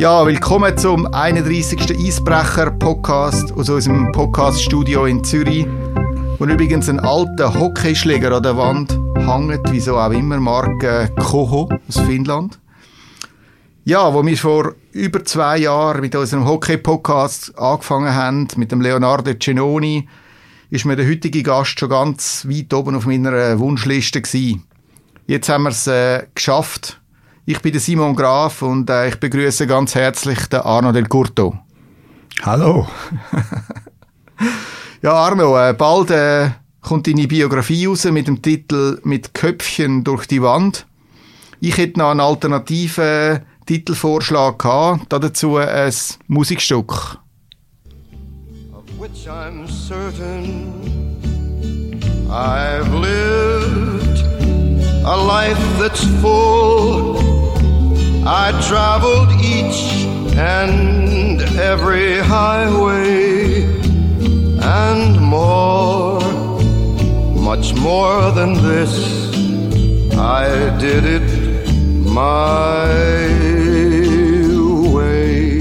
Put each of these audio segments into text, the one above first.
Ja, willkommen zum 31. Eisbrecher-Podcast aus unserem Podcast-Studio in Zürich, wo übrigens ein alter Hockeyschläger an der Wand hängt, wieso auch immer, Marke Koho aus Finnland. Ja, wo wir vor über zwei Jahren mit unserem Hockey-Podcast angefangen haben, mit dem Leonardo Cenoni, ist mir der heutige Gast schon ganz weit oben auf meiner Wunschliste gewesen. Jetzt haben wir es äh, geschafft, ich bin der Simon Graf und äh, ich begrüße ganz herzlich den Arno Del Curto. Hallo. ja, Arno, äh, bald äh, kommt deine Biografie raus mit dem Titel Mit Köpfchen durch die Wand. Ich hätte noch einen alternativen Titelvorschlag gehabt, dazu ein Musikstück. Of which I'm certain I've lived a life that's full I traveled each and every highway and more, much more than this. I did it my way.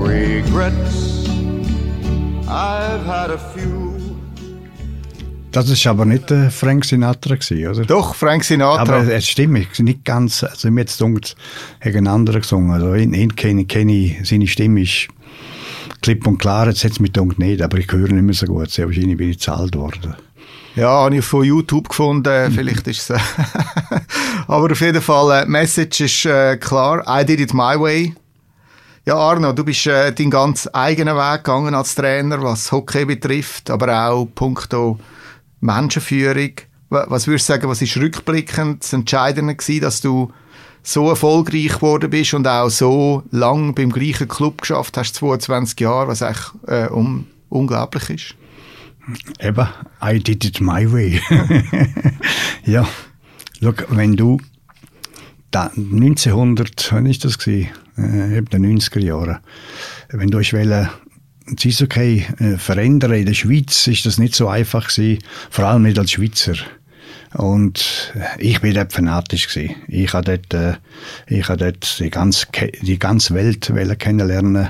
Regrets, I've had a. Das ist aber nicht äh, Frank Sinatra gewesen, oder? Doch, Frank Sinatra. Aber es stimmt, nicht ganz, also mir jetzt dunkel, hat ein anderer gesungen. Also ihn, ihn kenne, kenne ich, seine Stimme ist klipp und klar, jetzt hat es mich dunkel nicht, aber ich höre nicht mehr so gut. Sehr wahrscheinlich bin ich zahlt worden. Ja, habe ich von YouTube gefunden, vielleicht ist es... aber auf jeden Fall, äh, Message ist äh, klar, I did it my way. Ja, Arno, du bist äh, deinen ganz eigenen Weg gegangen als Trainer, was Hockey betrifft, aber auch punkto Menschenführung. Was würdest du sagen, was ist rückblickend das Entscheidende gewesen, dass du so erfolgreich geworden bist und auch so lang beim gleichen Club geschafft hast, 22 Jahre, was echt äh, um, unglaublich ist? Eben, I did it my way. ja, Look, wenn du da 1900, wann ist das gewesen? Äh, eben den 90er Jahren, wenn du willst, das äh, verändern in der Schweiz ist das nicht so einfach gewesen, vor allem nicht als Schweizer. Und äh, ich bin dort fanatisch gewesen. Ich habe dort, äh, ich habe dort die ganze, die ganze Welt kennenlernen.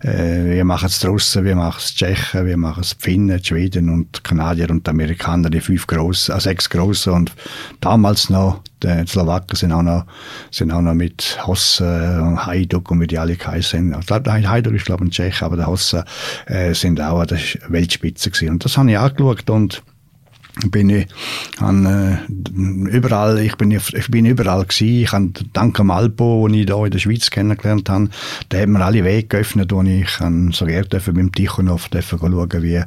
Äh, wir machen es draussen, wir machen es Tschechen, wir machen es Finnen, Schweden und Kanadier und Amerikaner, die fünf grossen, äh, sechs grossen und damals noch die Slowaken sind auch noch, sind auch noch mit Hosse und Hajduk und wie die alle geheißen sind. Hajduk ist glaube ich ein Tschech, aber der Hosse äh, sind auch an der Weltspitze gewesen. Und das habe ich angeschaut und bin ich an, äh, überall, ich bin, ich bin überall gewesen. Ich habe dank dem Alpo, wo ich da in der Schweiz kennengelernt habe, der hat mir alle Wege geöffnet, wo ich kann so gerne mit dem Tichonov schauen, wie,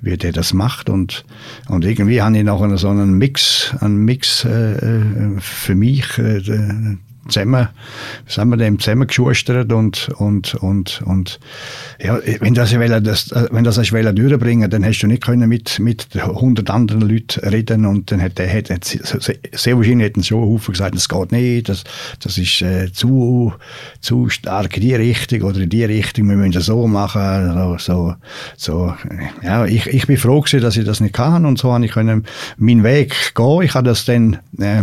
wie der das macht und, und irgendwie habe ich noch so einen Mix, einen Mix äh, äh für mich äh, zusammen, sind wir dem zusammengeschustert und, und, und, und, ja, wenn das, das, wenn das hast durchbringen dann hast du nicht können mit, mit 100 anderen Leuten reden und dann hat der, hat, sehr wahrscheinlich hätten schon Haufen gesagt, das geht nicht, das, das ist äh, zu, zu stark in die Richtung oder in die Richtung, wir müssen das so machen, so, so ja, ich, ich bin froh gewesen, dass ich das nicht kann und so habe ich können meinen Weg gehen, ich habe das dann, äh,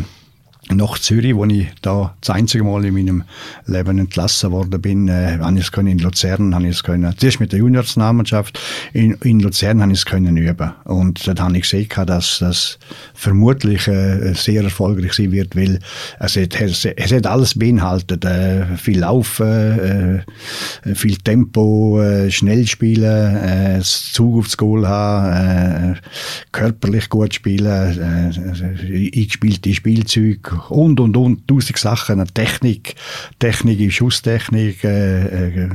nach Zürich, wo ich da das einzige Mal in meinem Leben entlassen worden bin, äh, habe ich es können in Luzern, habe ich es können, zuerst mit der Juniorsnationalmannschaft, in, in Luzern habe ich es können üben. Und dort habe ich gesehen, dass das vermutlich äh, sehr erfolgreich sein wird, weil es hat, es, es hat alles beinhaltet, äh, viel Laufen, äh, viel Tempo, äh, schnell spielen, äh, Zug aufs Goal haben, äh, körperlich gut spielen, äh, eingespielte Spielzeuge, und, und, und, tausend Sachen, Technik, Technik, Schusstechnik, äh, äh,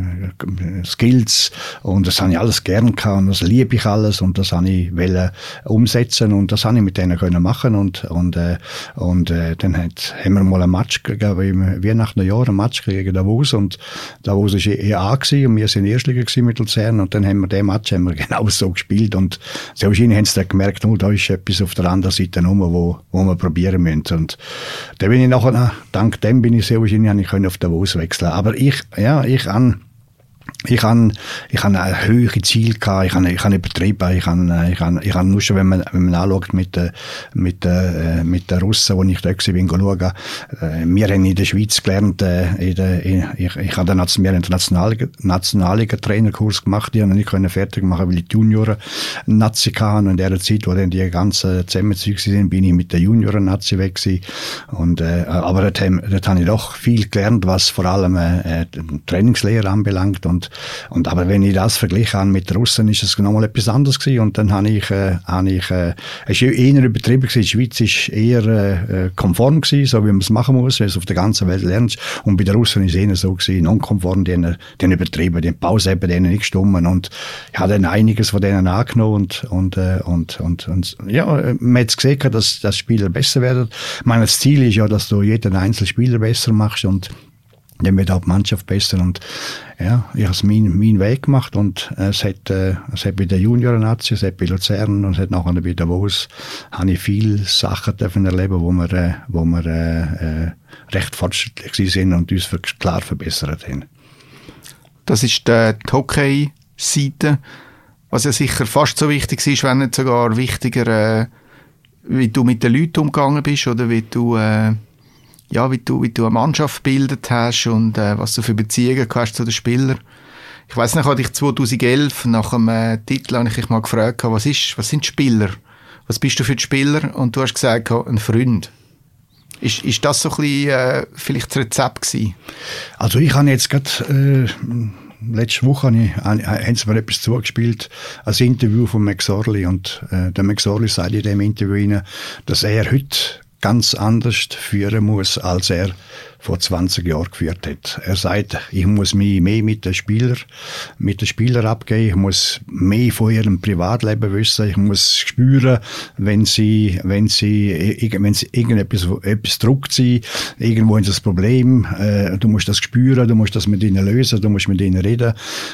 Skills. Und das habe ich alles gern gehabt. Und das liebe ich alles. Und das habe ich wollen umsetzen. Und das habe ich mit denen können machen. Und, und, äh, und äh, dann hat, haben wir mal ein Match gegeben, wie nach einem Jahr ein Match gegen Davos. Und Davos war EA gewesen und wir sind Erstliga mit Luzern. Und dann haben wir den Match haben wir genau so gespielt. Und sehr wahrscheinlich haben sie dann gemerkt, oh, da ist etwas auf der anderen Seite rum, wo, wo wir probieren müssen. Und dann bin ich nachher, dank dem bin ich sehr wahrscheinlich ich auf Davos wechseln. Aber ich, ja, ich an ich habe ich han ein höhere Ziel gehabt, ich habe ich han übertrieben, ich habe ich han, ich han nur schon, wenn man, wenn man anschaut mit, mit, mit den Russen, wo ich da bin schauen, äh, wir haben in der Schweiz gelernt, äh, in der, in, ich, ich habe den nationalen nationaligen Trainerkurs gemacht, die habe ich nicht fertig machen, weil ich die Junioren Nazi hatten. Und in der Zeit, wo dann die ganzen Zusammenzüge sind, bin ich mit der Junioren Nazi weg gewesen. und äh, aber dort, dort habe ich doch viel gelernt, was vor allem äh, Trainingslehre anbelangt. Und und aber wenn ich das vergleiche mit den Russen, ist es nochmal etwas anderes gewesen. Und dann habe ich, äh, habe ich, äh, es ist eher übertrieben gewesen. Die Schweiz ist eher äh, konform gewesen, so wie man es machen muss, wenn es auf der ganzen Welt lernt. Und bei den Russen ist es eher so gewesen, nonkonform, die haben, die haben übertrieben, die haben Pause eben denen nicht gestummen. Und ich habe dann einiges von denen angenommen und, und, äh, und, und, und ja, man hat gesehen, dass, dass Spieler besser werden. Das Ziel ist ja, dass du jeden einzelnen Spieler besser machst und dann wird auch die Mannschaft besser. Und ja, ich habe meinen mein Weg gemacht und es hat, äh, hat bei der Junioren-Nazi, hat bei Luzern und hat nachher bei Davos, habe ich viele Sachen dürfen erleben, wo wir, äh, wo wir äh, äh, recht fortschrittlich sind und uns klar verbessert haben. Das ist die Hockey-Seite, was ja sicher fast so wichtig ist, wenn nicht sogar wichtiger, äh, wie du mit den Leuten umgegangen bist oder wie du äh ja, wie du, wie du eine Mannschaft gebildet hast und äh, was du für Beziehungen hast zu den Spielern. Ich weiß nicht, hatte ich 2011 nach dem äh, Titel habe ich dich mal gefragt, was ist, was sind Spieler? Was bist du für die Spieler? Und du hast gesagt, ein Freund. Ist, ist das so ein bisschen, äh, vielleicht das Rezept gewesen? Also ich habe jetzt gerade, äh, letzte Woche habe ich, haben sie mir etwas zugespielt, ein Interview von Max Orley und äh, der Max Orley sagt in dem Interview rein, dass er heute ganz anders führen muss, als er vor 20 Jahren geführt hat. Er sagt, ich muss mich mehr mit den Spielern, mit den Spielern abgeben, ich muss mehr von ihrem Privatleben wissen, ich muss spüren, wenn sie, wenn sie, wenn sie irgendetwas, etwas druckt sie, irgendwo ist das Problem, äh, du musst das spüren, du musst das mit ihnen lösen, du musst mit ihnen reden,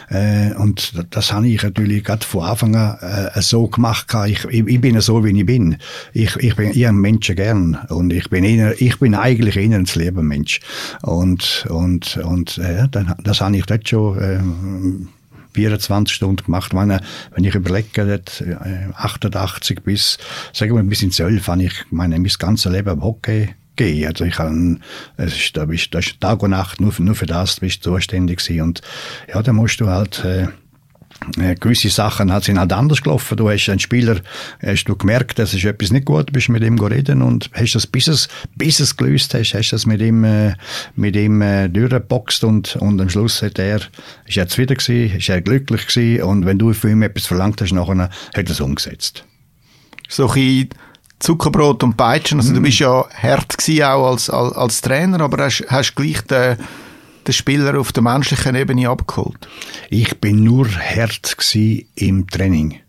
äh, und das habe ich natürlich gerade von Anfang an äh, so gemacht, ich, ich, ich, bin so, wie ich bin. Ich, ich bin, ich Menschen gern, und ich bin eher, ich bin eigentlich eher ein Lebenmensch. Und, und, und äh, dann, das habe ich dort schon äh, 24 Stunden gemacht. Meine, wenn ich überlege, dort, äh, 88 bis, sagen wir, bis ins 12 habe ich meine, mein ganzes Leben am Hockey gegeben. Also ich kann, es ist, da bist, da ist Tag und Nacht nur, nur für das bist du zuständig gewesen. Und ja, da musst du halt, äh, äh, gewisse Sachen hat sind halt anders gelaufen. Du hast einen Spieler, hast du gemerkt, dass ist etwas nicht gut, bist mit ihm reden und hast das bis es, bis es gelöst hast, hast das mit ihm, äh, mit ihm äh, durchgeboxt und, und am Schluss hat er, ist er zufrieden gewesen, ist er glücklich gewesen und wenn du von ihm etwas verlangt hast, nachher hat er es umgesetzt. So ein Zuckerbrot und Peitschen, also mm. du bist ja hart gewesen auch als, als, als Trainer, aber hast, hast gleich den den Spieler auf der menschlichen Ebene abgeholt? Ich bin nur hart im Training.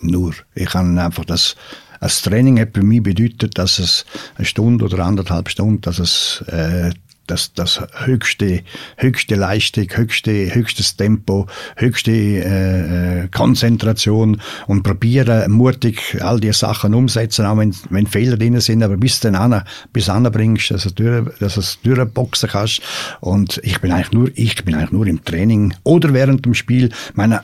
Nur. Ich habe einfach das, das Training hat bei mir bedeutet, dass es eine Stunde oder anderthalb Stunden, dass es äh, das, das höchste, höchste Leistung, höchste, höchstes Tempo, höchste äh, äh, Konzentration und probieren mutig all die Sachen umsetzen, auch wenn, wenn Fehler drin sind, aber bis dann an, bis anbringst, dass du dass du es durchboxen kannst. Und ich bin eigentlich nur, ich bin eigentlich nur im Training oder während dem Spiel. Meine,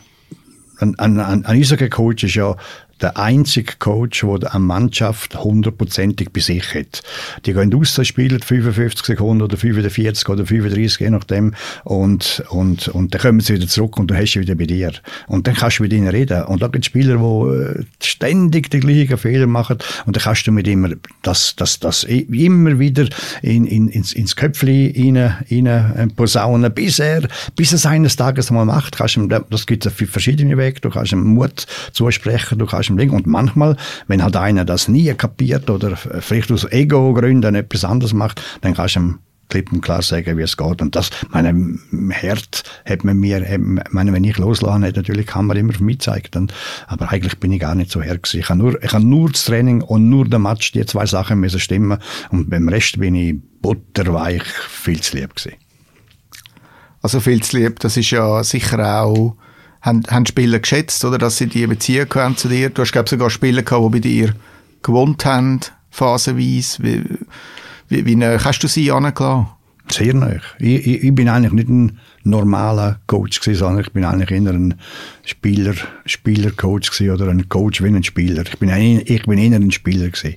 ein, ein, ein Eishockey-Coach ist ja der einzige Coach, der eine Mannschaft hundertprozentig bei sich hat. Die gehen raus, spielen 55 Sekunden oder 45 oder 35, je nachdem, und, und, und dann kommen sie wieder zurück und du hast sie wieder bei dir. Und dann kannst du mit ihnen reden. Und da gibt es Spieler, die äh, ständig die gleichen Fehler machen und dann kannst du mit ihm das, das, das immer wieder in, in, ins, ins Köpfchen rein, rein äh, posaunen, bis er, bis es eines Tages mal macht. Kannst ihm, das gibt es auf verschiedene Wege. Du kannst ihm Mut zusprechen, du kannst falschem Ding. Und manchmal, wenn halt einer das nie kapiert oder vielleicht aus Ego-Gründen etwas anderes macht, dann kannst du ihm klipp und klar sagen, wie es geht. Und das, meine, Herd hat man mir, meine, wenn ich loslasse, hat natürlich kann man immer für mich gezeigt. Aber eigentlich bin ich gar nicht so her. Ich habe nur, ich habe nur das Training und nur der Match, die zwei Sachen müssen stimmen. Und beim Rest bin ich butterweich viel zu lieb gewesen. Also viel zu lieb, das ist ja sicher auch haben, haben Spieler geschätzt, oder, dass sie die Beziehung haben zu dir. Du hast, glaube sogar Spieler gehabt, die bei dir gewohnt haben, phasenweise. Wie, wie, wie, wie hast du sie angelassen? Sehr neu. Ich, ich, ich, bin eigentlich nicht ein normaler Coach gewesen, sondern ich bin eigentlich eher ein Spieler, Spielercoach gewesen oder ein Coach wie ein Spieler. Ich bin, ein, ich bin eher ein Spieler gewesen.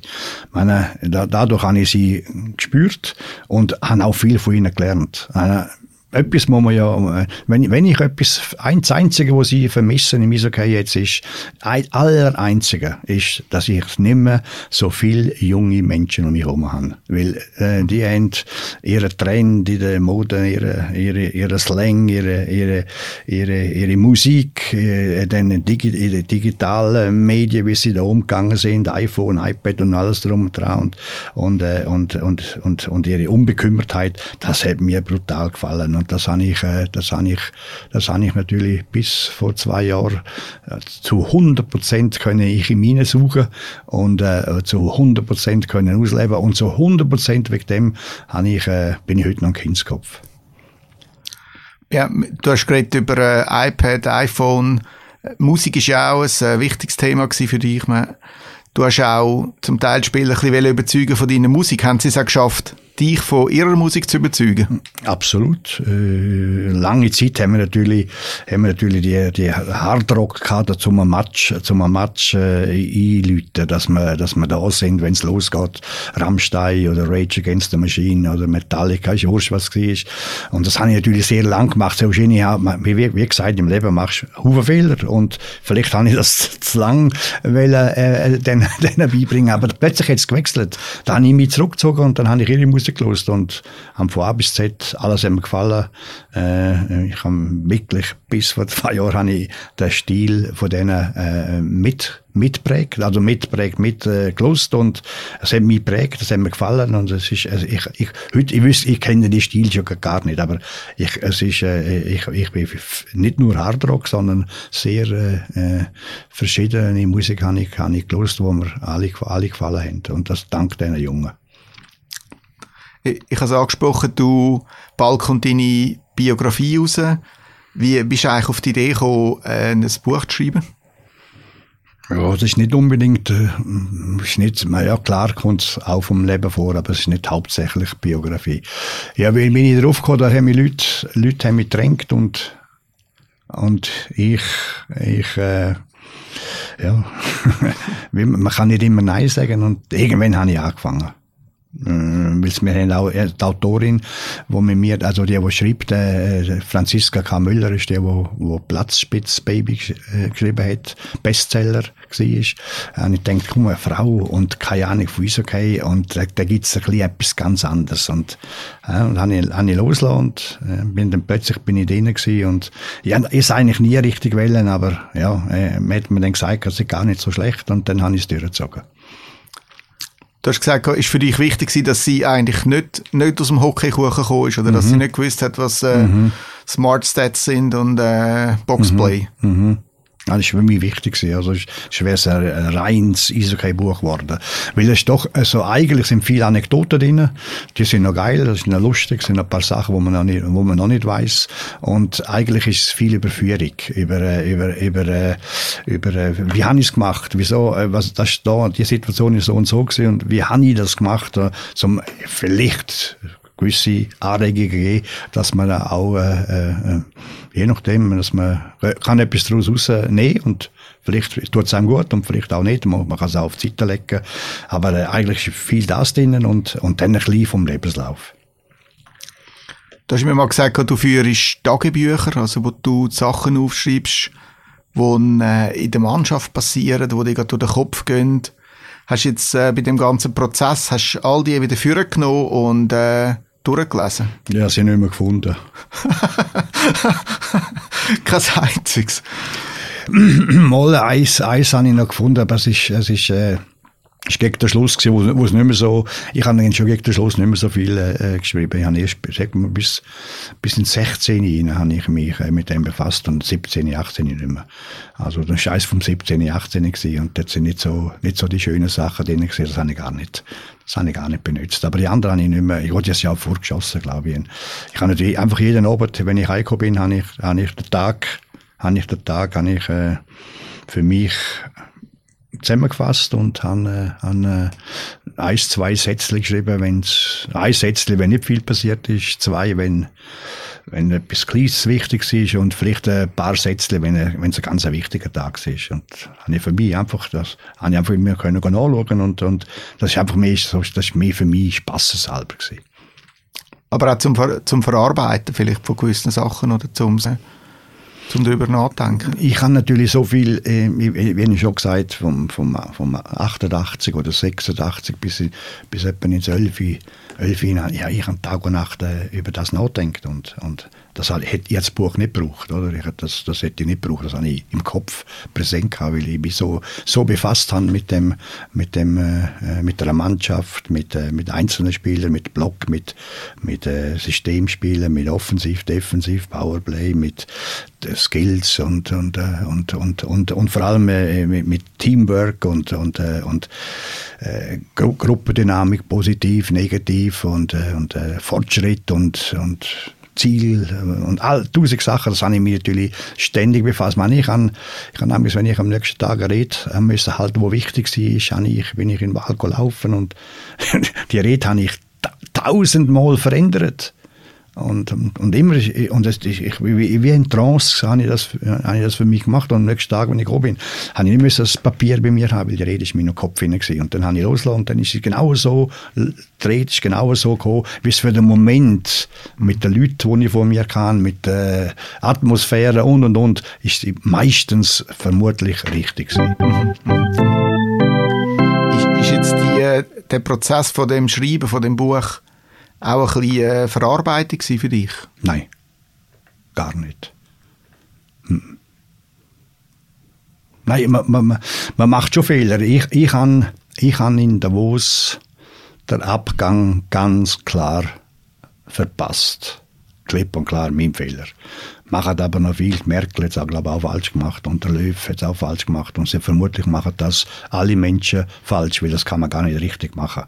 Meine, da, dadurch habe ich sie gespürt und habe auch viel von ihnen gelernt. Meine, etwas muss man ja, wenn, wenn ich etwas, eins Einzige, was ich vermisse im Eishockey jetzt ist, ein, aller Einzige ist, dass ich nicht mehr so viele junge Menschen um mich herum habe. Weil, äh, die haben ihre Trend, ihre Mode, ihre, ihre, ihre Slang, ihre, ihre, ihre, ihre Musik, äh, dann digi ihre digitalen Medien, wie sie da umgegangen sind, iPhone, iPad und alles drum und dran und, und, äh, und, und, und, und ihre Unbekümmertheit, das hat mir brutal gefallen. Und das habe ich, äh, das habe ich, das habe ich natürlich bis vor zwei Jahren äh, zu 100 Prozent können ich in mir suchen und äh, zu 100 Prozent können ausleben und zu 100 Prozent wegen dem habe ich, äh, bin ich heute noch ein Kindskopf. Ja, du hast geredet über äh, iPad, iPhone. Musik ist ja auch ein äh, wichtiges Thema für dich. Du hast auch zum Teil Spieler ein bisschen überzeugen von deiner Musik. Haben sie es auch geschafft, dich von ihrer Musik zu überzeugen? Absolut. Äh, lange Zeit haben wir natürlich, haben wir natürlich die, die Hardrock gehabt, zum Match, zum Match äh, einläuten, dass wir, dass wir da sind, wenn es losgeht. Rammstein oder Rage Against the Machine oder Metallica, ist wurscht, was war. Und das habe ich natürlich sehr lang gemacht. So wie, wie, wie gesagt, im Leben machst du Haufen Fehler und vielleicht habe ich das zu lang wollen, äh, denen, denen beibringen. Aber plötzlich hat es gewechselt. Dann habe ich mich zurückgezogen und dann habe ich ihre Musik rausgelost und haben von A bis Z alles haben gefallen. Äh, ich habe wirklich bis vor zwei Jahren habe ich den Stil von denen äh, mit mitprägt, also mitprägt, mit äh, gelost und es hat mich prägt, es hat mir gefallen und es ist, also ich, ich, heute, ich wüsste, ich kenne die Stil schon gar nicht, aber ich, es ist, äh, ich, ich bin nicht nur Hardrock, sondern sehr äh, äh, verschiedene Musik habe ich, habe ich gelost, wo mir alle, alle gefallen haben und das dank diesen Jungen. Ich, ich habe es angesprochen, du bald kommt deine Biografie raus. Wie bist du eigentlich auf die Idee gekommen, äh, ein Buch zu schreiben? Ja, das ist nicht unbedingt, äh, ist nicht, ja klar kommt es auch vom Leben vor, aber es ist nicht hauptsächlich Biografie. Ja, wie bin ich drauf gekommen, da haben mich Leute, Leute haben mich gedrängt und, und ich, ich, äh, ja, man kann nicht immer Nein sagen und irgendwann habe ich angefangen. Äh, wir haben auch äh, die Autorin, wo mit mir, also die, die schreibt, äh, Franziska K. Müller ist die, wo, wo Platzspitz Baby äh, geschrieben hat, Bestseller war. Und ich denke, komm, eine Frau und keine Ahnung von Eishockey und da, da gibt es ein bisschen etwas ganz anderes. Und, äh, und habe ich, habe ich losgelassen und äh, bin dann plötzlich bin ich drin gewesen und ja, ist eigentlich nie richtig wählen, aber ja, äh, man hat mir dann gesagt, es ist gar nicht so schlecht und dann habe ich es durchgezogen. Du hast gesagt, es ist für dich wichtig dass sie eigentlich nicht, nicht aus dem Hockeykuchen gekommen ist oder mhm. dass sie mhm. nicht gewusst hat, was äh, mhm. Smart Stats sind und äh, Boxplay. Mhm. Ja, das war für mich wichtig. Also es wäre ein reines Eishockey-Buch geworden. Weil es doch, also eigentlich sind viele Anekdoten drin. Die sind noch geil, das ist noch lustig, sind ein paar Sachen, wo man noch nicht, wo man noch nicht weiß. Und eigentlich ist es viel Überführung. Über, äh, über, über, äh, über, wie habe ich es gemacht? Wieso, was, das da, die Situation ist so und so gewesen. Und wie habe ich das gemacht? Zum, vielleicht gewisse Anregungen gegeben, dass man auch, äh, äh, je nachdem, dass man kann etwas daraus rausnehmen und vielleicht tut es einem gut und vielleicht auch nicht, man, kann es auch auf die Seite legen, aber äh, eigentlich ist viel das drinnen und, und dann ein bisschen vom Lebenslauf. Du hast mir mal gesagt, du führst Tagebücher, also wo du Sachen aufschreibst, die äh, in der Mannschaft passieren, die dir durch den Kopf gehen. Hast du jetzt äh, bei dem ganzen Prozess hast all die wieder vorgenommen und äh, durchgelesen? Ja, sie nicht mehr gefunden. Kein einziges. Mal eins, eins habe ich noch gefunden, aber es ist, es ist, äh, ist gegen den Schluss gewesen, wo, es nicht mehr so, ich habe schon gegen den Schluss nicht mehr so viel äh, geschrieben. Ich habe erst, sag mal, bis, bis in 16 rein habe ich mich äh, mit dem befasst und 17, 18 nicht mehr. Also, der Scheiß vom 17, 18 gewesen und dort sind nicht so, nicht so die schönen Sachen drin gewesen, das habe ich gar nicht, das habe ich gar nicht benutzt. Aber die anderen habe ich nicht mehr, ich wollte das ja auch vorgeschossen, glaube ich. Ich habe natürlich einfach jeden Abend, wenn ich heimgekommen bin, habe ich, habe ich den Tag, habe ich den Tag, habe ich, äh, für mich zusammengefasst und habe äh, äh, ein, zwei Sätze geschrieben, wenn's, ein Sätzchen, wenn nicht viel passiert ist, zwei, wenn, wenn etwas Kleines wichtig ist und vielleicht ein paar Sätze, wenn, wenn es ein ganz wichtiger Tag ist. Und habe ich für mich einfach, das habe ich einfach mir können anschauen und, und das ist einfach mehr, das ist mehr für mich spaßeshalber gewesen. Aber auch zum, zum Verarbeiten vielleicht von gewissen Sachen oder zum zum darüber nachdenken? Ich habe natürlich so viel, äh, wie ich schon gesagt, vom, vom, vom 88 oder 86 bis, bis etwa ins 11, 11 ja, ich habe Tag und Nacht äh, über das nachdenkt und, und das hätte ich das Buch nicht gebraucht, oder? Ich, das, das hätte ich nicht gebraucht, das habe ich im Kopf präsent gehabt, weil ich mich so, so befasst habe mit dem, mit dem, äh, mit der Mannschaft, mit, äh, mit einzelnen Spielern, mit Block, mit, mit äh, Systemspielen, mit Offensiv, Defensiv, Powerplay, mit äh, Skills und, und, äh, und, und, und, und vor allem äh, mit, mit Teamwork und, und, äh, und äh, Gru Gruppendynamik, positiv, negativ und, äh, und äh, Fortschritt und, und Ziel äh, und all tausend Sachen, das habe ich mich natürlich ständig befasst. Ich, ich habe, ich habe wenn ich am nächsten Tag rede, müssen halt, wo wichtig war, ich, bin ich in den Wald gelaufen und die Rede habe ich tausendmal verändert. Und, und immer, und das, ich, wie, wie in Trance habe ich, das, habe ich das für mich gemacht. Und am nächsten Tag, wenn ich gekommen bin, habe ich nicht mehr das Papier bei mir haben, weil die Rede ist in meinem Kopf hinein Und dann habe ich losgelassen und dann ist es genau so, die Rede ist genau so gekommen, wie es für den Moment mit den Leuten, die ich von mir kann, mit der Atmosphäre und und und, ist meistens vermutlich richtig gewesen. Ist, ist jetzt die, der Prozess von dem Schreiben, von dem Buch, auch ein bisschen äh, Verarbeitung für dich? Nein, gar nicht. Hm. Nein, man, man, man macht schon Fehler. Ich, ich habe ich han in Davos den Abgang ganz klar verpasst. Klipp und klar mein Fehler. Machen aber noch viel. Merkel hat es auch, glaube ich, auch falsch gemacht und der Löw hat es auch falsch gemacht. Und sie vermutlich machen das alle Menschen falsch, weil das kann man gar nicht richtig machen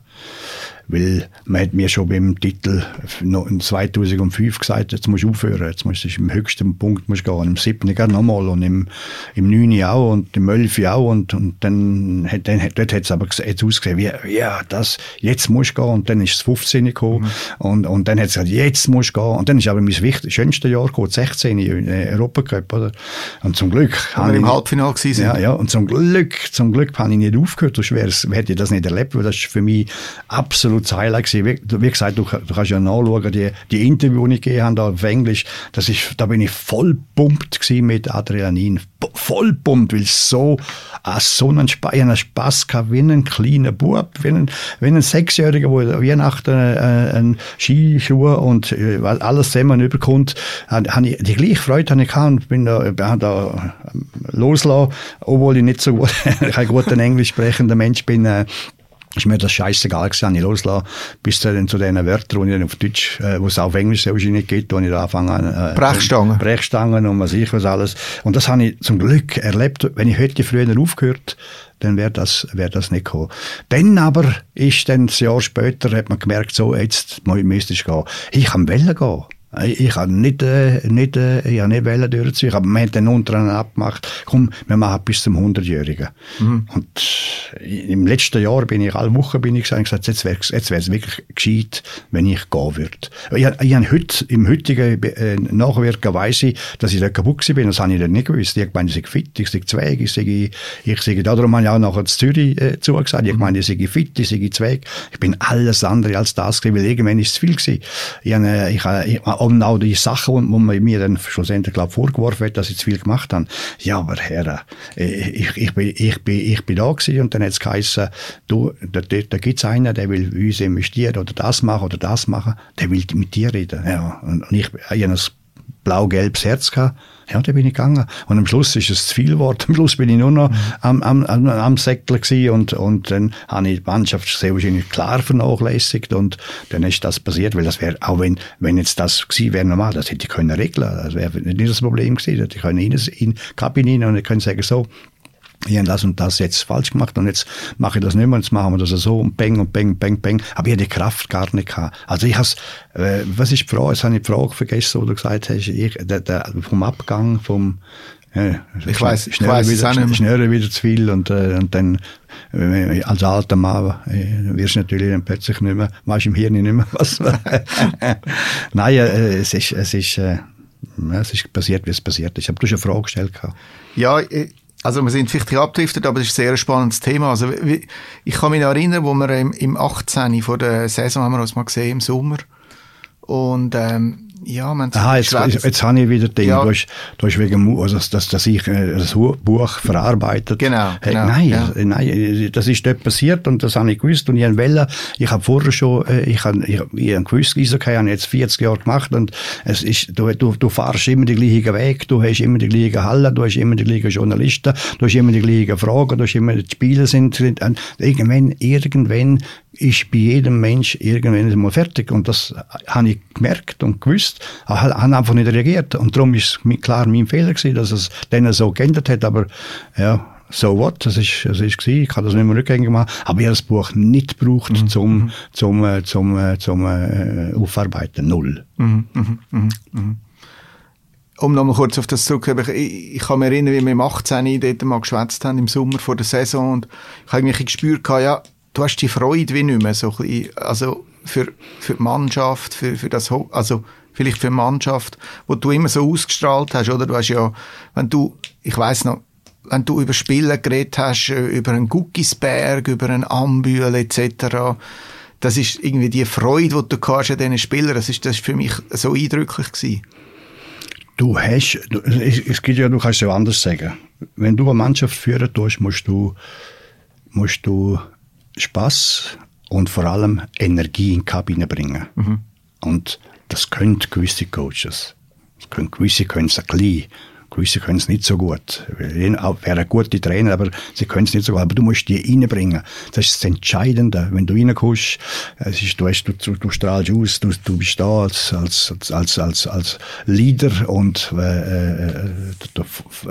weil man hat mir schon beim Titel noch in 2005 gesagt, jetzt musst du aufhören, jetzt musst du im höchsten Punkt musst gehen, im siebten gerade nochmal und im, im neunten auch und im elften auch und, und dann, hat, dann dort hat es aber jetzt ausgesehen, wie, ja, das, jetzt musst du gehen und dann ist das 15 gekommen mhm. und, und dann hat es gesagt, jetzt musst du gehen und dann ist aber mein wichtig, schönste Jahr gekommen, 16 in Europacup, oder? Und zum Glück. Wenn wir im Halbfinale gewesen Ja, ja, und zum Glück, zum Glück habe ich nicht aufgehört, sonst hätte ich das nicht erlebt, weil das ist für mich absolut absolutes Highlight gewesen. Wie, wie gesagt, du, du, kannst ja nachschauen, die, die Interviews, die ich gegeben habe, da auf Englisch, das ist, da bin ich voll pumpt mit Adrenalin. Voll pumpt, weil so, ah, so einen, Sp einen Spass gehabt, wie ein kleiner Bub, wie ein, wie ein Sechsjähriger, der Weihnachten äh, einen Skischuh und äh, alles zusammen überkommt. Habe ich, die gleiche Freude habe ich gehabt und bin da, bin da ähm, losgelassen, obwohl ich nicht so gut, kein guter Englisch sprechender Mensch bin. Äh, ist mir das scheißegal gewesen, ich losgelassen, bis dann zu diesen Wörtern, die ich dann auf Deutsch, äh, wo es auf Englisch nicht gibt, wo ich da anfange, äh, Brechstangen. Brechstangen und was ich was alles. Und das habe ich zum Glück erlebt. Wenn ich hätte früher aufgehört, dann wäre das, wäre das nicht gekommen. Dann aber ist dann, ein Jahr später, hat man gemerkt, so, jetzt müsste ich gehen. Ich kann Wellen gehen. Ich habe nicht, äh, nicht, äh, ich habe nicht wollen durchziehen, aber wir haben dann untereinander abgemacht, komm, wir machen bis zum 100-Jährigen. Mhm. Und im letzten Jahr bin ich, alle Wochen bin ich gesagt, jetzt wäre jetzt wär's wirklich gescheit, wenn ich gehen würde. Ich, ich habe heute, im heutigen äh, Nachwirken weiss ich, dass ich da kaputt bin, das habe ich dann nicht gewusst. Ich meine, ich sei fit, ich sei zweig, ich sei, ich sei, darum habe ich auch nachher zu Zürich äh, zugesagt, ich meine, ich sei fit, ich sei zweig. Ich bin alles andere als das gewesen, weil irgendwann ist es viel gewesen. Ich, habe, ich, ich, und auch die Sachen, man mir dann schlussendlich glaub, vorgeworfen hat, dass ich zu viel gemacht habe. Ja, aber Herr, äh, ich, ich, bin, ich, bin, ich bin da gewesen und dann hat es geheißen, du, da, da, da gibt es einen, der will uns investieren oder das machen oder das machen, der will mit dir reden. Ja, und, und ich, ich habe ein blau-gelbes Herz gehabt ja, da bin ich gegangen. Und am Schluss ist es zu viel geworden. Am Schluss bin ich nur noch mhm. am, am, am, am Säckler und, und dann habe ich die Mannschaft sehr wahrscheinlich klar vernachlässigt und dann ist das passiert, weil das wäre, auch wenn, wenn jetzt das gewesen wäre normal, das hätte ich können regeln. Das wäre nicht das Problem gewesen. Hätte ich können in, die Kabine und ich können sagen, so, ich habe das und das jetzt falsch gemacht und jetzt mache ich das nicht mehr, jetzt machen wir das so und bang und bang, bang, bang. Aber ich hatte die Kraft gar nicht gehabt. Also ich has, äh, was ist die Frage? Jetzt habe ich die Frage vergessen, wo du gesagt hast, ich, der, der, vom Abgang vom, Ja, ich weiß, ich weiß es wieder, mehr. schneller wieder zu viel und, äh, und dann äh, als alter Mann äh, wirst du natürlich dann plötzlich nicht mehr, weißt im Hirn nicht mehr was. Nein, äh, es ist, es ist, äh, es ist passiert, wie es passiert ist. Aber du hast eine Frage gestellt. gehabt. Ja, äh, also wir sind vielleicht abgedriftet, aber es ist ein sehr spannendes Thema. Also wie- ich kann mich noch erinnern, wo wir im, im 18. vor der Saison haben wir uns mal gesehen im Sommer und ähm, ja, man Aha, jetzt, jetzt, jetzt habe ich wieder den, Ja. du, hast, du hast wegen also, dass, dass, ich äh, das Buch verarbeitet. Genau, genau, nein, ja. äh, nein, äh, das ist dort passiert und das habe ich gewusst und ich habe wollen, ich habe vorher schon, ich habe, ich, ich habe gewusst, Eishockey habe ich jetzt 40 Jahre gemacht und es ist, du, du, du fahrst immer den gleichen Weg, du hast immer die gleichen Hallen, du hast immer die gleichen Journalisten, du hast immer die gleichen Fragen, du hast immer, die Spiele sind, sind irgendwann, irgendwann ist bei jedem Mensch irgendwann mal fertig. Und das habe ich gemerkt und gewusst, habe habe einfach nicht reagiert. Und darum ist klar mein Fehler gewesen, dass es dann so geändert hat, aber ja, so what, das ist, das ist gewesen. ich kann das nicht mehr rückgängig machen, aber ich habe das Buch nicht gebraucht zum, zum, äh, zum, äh, zum äh, Aufarbeiten, null. Mhm, mhm, mhm, mhm. Um nochmal kurz auf das zurückzukommen, ich, ich kann mich erinnern, wie wir im 18. dort mal geschwätzt haben, im Sommer vor der Saison. Und ich habe irgendwie gespürt, ja, du hast die Freude wie nicht mehr, so ein bisschen, also für, für die Mannschaft, für, für das, also vielleicht für die Mannschaft, wo du immer so ausgestrahlt hast, oder? Du hast ja, wenn du, ich weiß noch, wenn du über Spiele geredet hast, äh, über einen Guckisberg, über einen Ambühl etc., das ist irgendwie die Freude, die du hast an diesen Spielern, das ist, das ist für mich so eindrücklich gewesen. Du hast, du, es, es gibt ja, du kannst es ja anders sagen. Wenn du eine Mannschaft führen tust, musst du, musst du Spaß und vor allem Energie in die Kabine bringen. Und das können gewisse Coaches. Das können, gewisse können es ein bisschen, gewisse können es nicht so gut. Wäre ein guter Trainer, aber sie können es nicht so gut. Aber du musst die reinbringen. Das ist das Entscheidende. Wenn du reinkommst, es ist, du, hast, du, du, strahlst aus, du, du bist da als, als, als, als, als Leader und äh, äh, du,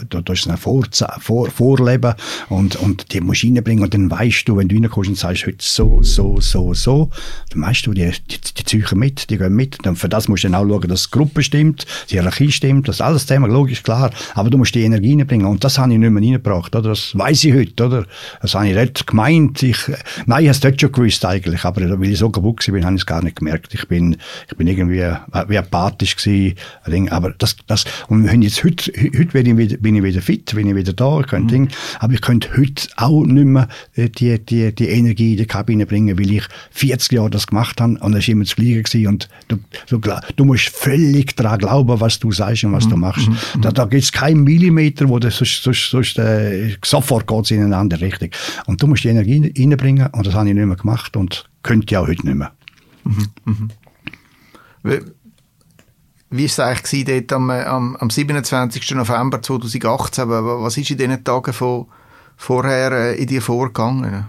du, du hast ein Vor, Vor, Vorleben und, und die musst du reinbringen und dann weißt du, wenn du reinkommst und sagst, heute so, so, so, so, dann weißt du, die, die, die ziehen mit, die gehen mit. Und für das musst du dann auch schauen, dass die Gruppe stimmt, die Hierarchie stimmt, das alles zusammen, logisch, klar. Aber du musst die Energie reinbringen und das habe ich nicht mehr reingebracht, oder? Das weiß ich heute, oder? Das habe ich nicht gemeint. Ich, nein, ich habe es dort schon gewusst eigentlich, aber weil ich so kaputt war, habe ich es gar nicht gemerkt. Ich bin, ich bin irgendwie äh, wie apathisch gewesen. Aber das, das, und wenn jetzt heute, heute bin ich wieder, bin ich wieder fit, bin ich wieder da, ich könnte Ding, aber ich könnte heute auch nicht mehr äh, die, die, die Energie in die Kabine bringen, weil ich 40 Jahre das gemacht habe und es war immer das Gleiche gewesen und du, du, du musst völlig daran glauben, was du sagst und was du machst. Da, da es keinen Millimeter, wo das sonst, sonst, sonst äh, sofort geht in eine andere Richtung. Und du musst die Energie reinbringen und das habe ich nicht mehr gemacht und könnte ich auch heute nicht mehr. Wie, wie war es eigentlich dort am, äh, am, am 27. November 2018? Aber Was ist in diesen Tagen von vorher äh, in dir vorgegangen?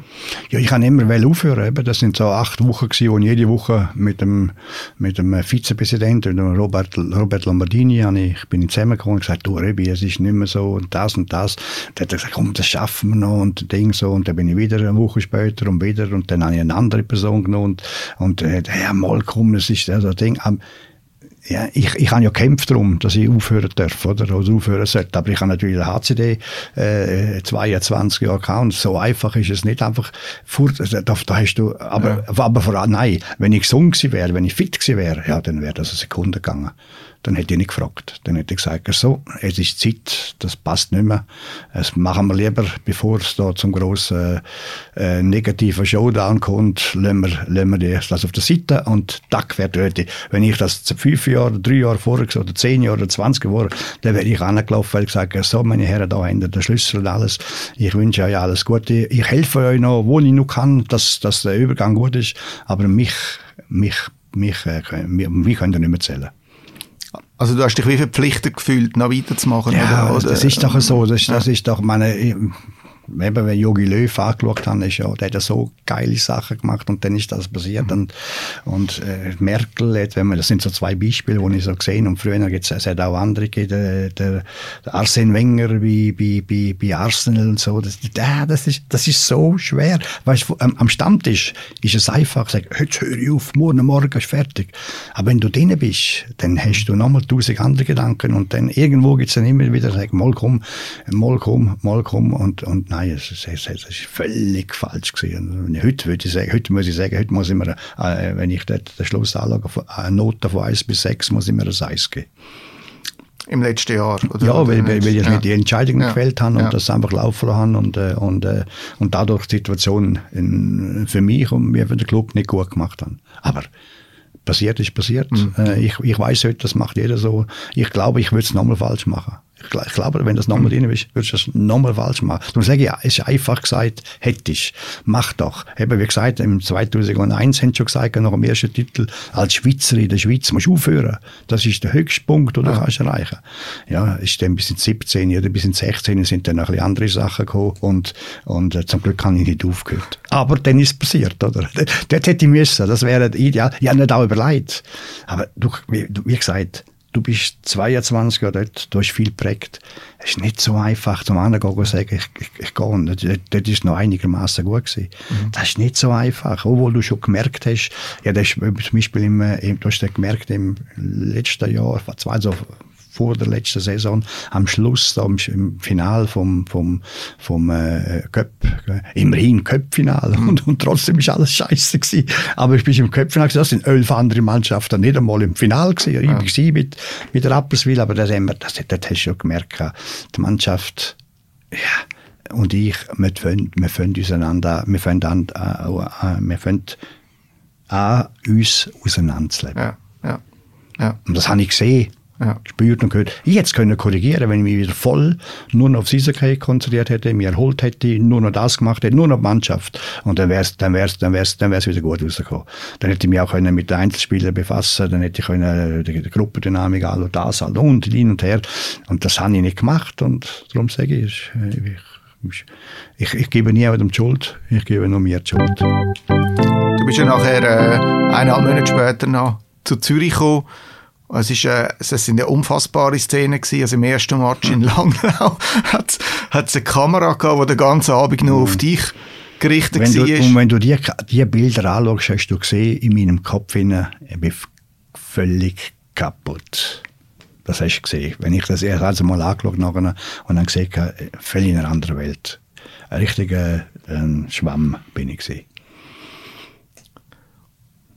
Ja, ich kann immer aufhören. Das sind so acht Wochen gewesen, wo ich jede Woche mit dem, mit dem Vizepräsidenten, dem Robert, Robert Lombardini, habe ich, bin zusammengekommen und gesagt, du Rebi, es ist nicht mehr so und das und das. Dann hat er gesagt, komm, das schaffen wir noch und Ding so. Und dann bin ich wieder eine Woche später und wieder und dann habe ich eine andere Person genommen und, und äh, ja, mal komm, das ist das Ding. Ähm, ja, ich, ich habe ja gekämpft darum, dass ich aufhören darf, oder? Oder aufhören sollte. Aber ich habe natürlich den HCD, äh, 22 Jahre gehabt. Und so einfach ist es nicht einfach. Vor, da, da hast du, aber, aber vor allem, nein, wenn ich gesund gewesen wäre, wenn ich fit gewesen wäre, ja, dann wäre das eine Sekunde gegangen. Dann hätte ich nicht gefragt. Dann hätte ich gesagt, so, es ist Zeit, das passt nicht mehr. Das machen wir lieber, bevor es da zum grossen, äh, negativen Showdown kommt, lassen wir, wir das auf der Seite und tack, wäre dort. Wenn ich das fünf Jahre, drei Jahre vorher oder zehn Jahre oder zwanzig Jahre, dann wäre ich angelaufen, ich gesagt so, meine Herren, da haben ihr den Schlüssel und alles. Ich wünsche euch alles Gute. Ich helfe euch noch, wo ich noch kann, dass, dass der Übergang gut ist. Aber mich, mich, mich, äh, mich, mich könnt ihr nicht mehr zählen. Also du hast dich wie verpflichtet gefühlt, noch weiterzumachen? Ja, oder, das ist doch so. Das, das ist doch meine. Eben, wenn Jogi Löw angeschaut habe, ist ja, der hat ja so geile Sachen gemacht und dann ist das passiert. Mhm. Und, und äh, Merkel, hat, wenn man, das sind so zwei Beispiele, die ich so gesehen und früher gibt es hat auch andere gegeben, der, der, Arsene Wenger bei, bei, bei, bei Arsenal und so. Das, das, ist, das ist so schwer. Weißt, am, am Stammtisch ist es einfach, sag, heute höre ich auf, morgen, morgen ist fertig. Aber wenn du drinnen bist, dann hast du nochmal tausend andere Gedanken und dann irgendwo gibt es dann immer wieder, sag, mal komm, mal komm, mal komm und, und nein, es, es, es, ist völlig falsch gewesen. Heute würde ich sagen, heute muss ich sagen, heute muss ich mir, äh, wenn ich den, den Schluss anschaue, eine Note von 1 bis 6 muss ich mir ein 1 geben. Im letzten Jahr? Oder ja, weil, weil, weil ich ja. die Entscheidungen ja. gefällt habe und ja. das einfach laufen haben und, äh, und, äh, und dadurch die Situation in, für mich und mir für den Club nicht gut gemacht haben. Aber passiert ist passiert. Mhm. Äh, ich, ich weiß heute, das macht jeder so. Ich glaube, ich würde es nochmal falsch machen. Ich glaube, wenn das nochmal drin ist, würdest du das nochmal falsch machen. Darum sage ich, es ist einfach gesagt, hättest, mach doch. Eben, wie gesagt, im 2001 haben sie schon gesagt, nach dem ersten Titel, als Schweizer in der Schweiz musst du aufhören. Das ist der höchste Punkt, den du ja. kannst erreichen. Ja, ist dann bis in 17 oder bis in 16 sind dann noch ein bisschen andere Sachen gekommen und, und äh, zum Glück habe ich nicht aufgehört. Aber dann ist es passiert, oder? Dort hätte ich müssen, das wäre ideal. Ich habe nicht auch überlegt. Aber du, wie, wie gesagt, du bist 22 Jahre dort, du hast viel geprägt. Es ist nicht so einfach, zum anderen zu sagen, ich, ich, ich gehe. Und dort ist noch einigermaßen gut gewesen. Mhm. Das ist nicht so einfach. Obwohl du schon gemerkt hast, ja, das ist zum Beispiel im, im, du hast gemerkt, im letzten Jahr, also vor der letzten Saison, am Schluss, da im Final vom, vom, vom äh, Cup, äh, immerhin Cup-Final mhm. und, und trotzdem ist alles scheiße gewesen. Aber ich bin im Cup-Final das sind elf andere Mannschaften nicht einmal im Final gewesen. Ja. Ich war mit, mit Rapperswil, aber das, haben wir, das, das hast du schon gemerkt, die Mannschaft, ja, und ich, wir fangen, wir fangen auseinander, wir fangen an, äh, äh, wir fangen an, uns auseinanderzuleben. Ja, ja, ja. Und das habe ich gesehen ja. gespürt und gehört. Ich hätte es können korrigieren, wenn ich mich wieder voll nur noch auf Eishockey konzentriert hätte, mich erholt hätte, nur noch das gemacht hätte, nur noch die Mannschaft. Und dann wäre es dann wär's, dann wär's, dann wär's wieder gut rausgekommen. Dann hätte ich mich auch können mit den Einzelspielern befassen, dann hätte ich können die, die Gruppendynamik all und das halt und hin und her. Und das habe ich nicht gemacht und darum sage ich, ich, ich, ich gebe niemandem die Schuld, ich gebe nur mir die Schuld. Du bist ja nachher äh, eineinhalb Monate später noch zu Zürich gekommen es, ist, äh, es sind ja unfassbare Szenen gewesen. Also im ersten Match in Langnau hat es eine Kamera gehabt, die den ganzen Abend nur auf dich gerichtet wenn war. und wenn du die, die Bilder anschaust, hast du gesehen, in meinem Kopf hinein, ich bin völlig kaputt. Das hast du gesehen. Wenn ich das erst also mal angeschaut habe und dann gesehen habe, völlig in einer anderen Welt. Ein richtiger äh, Schwamm bin ich gesehen.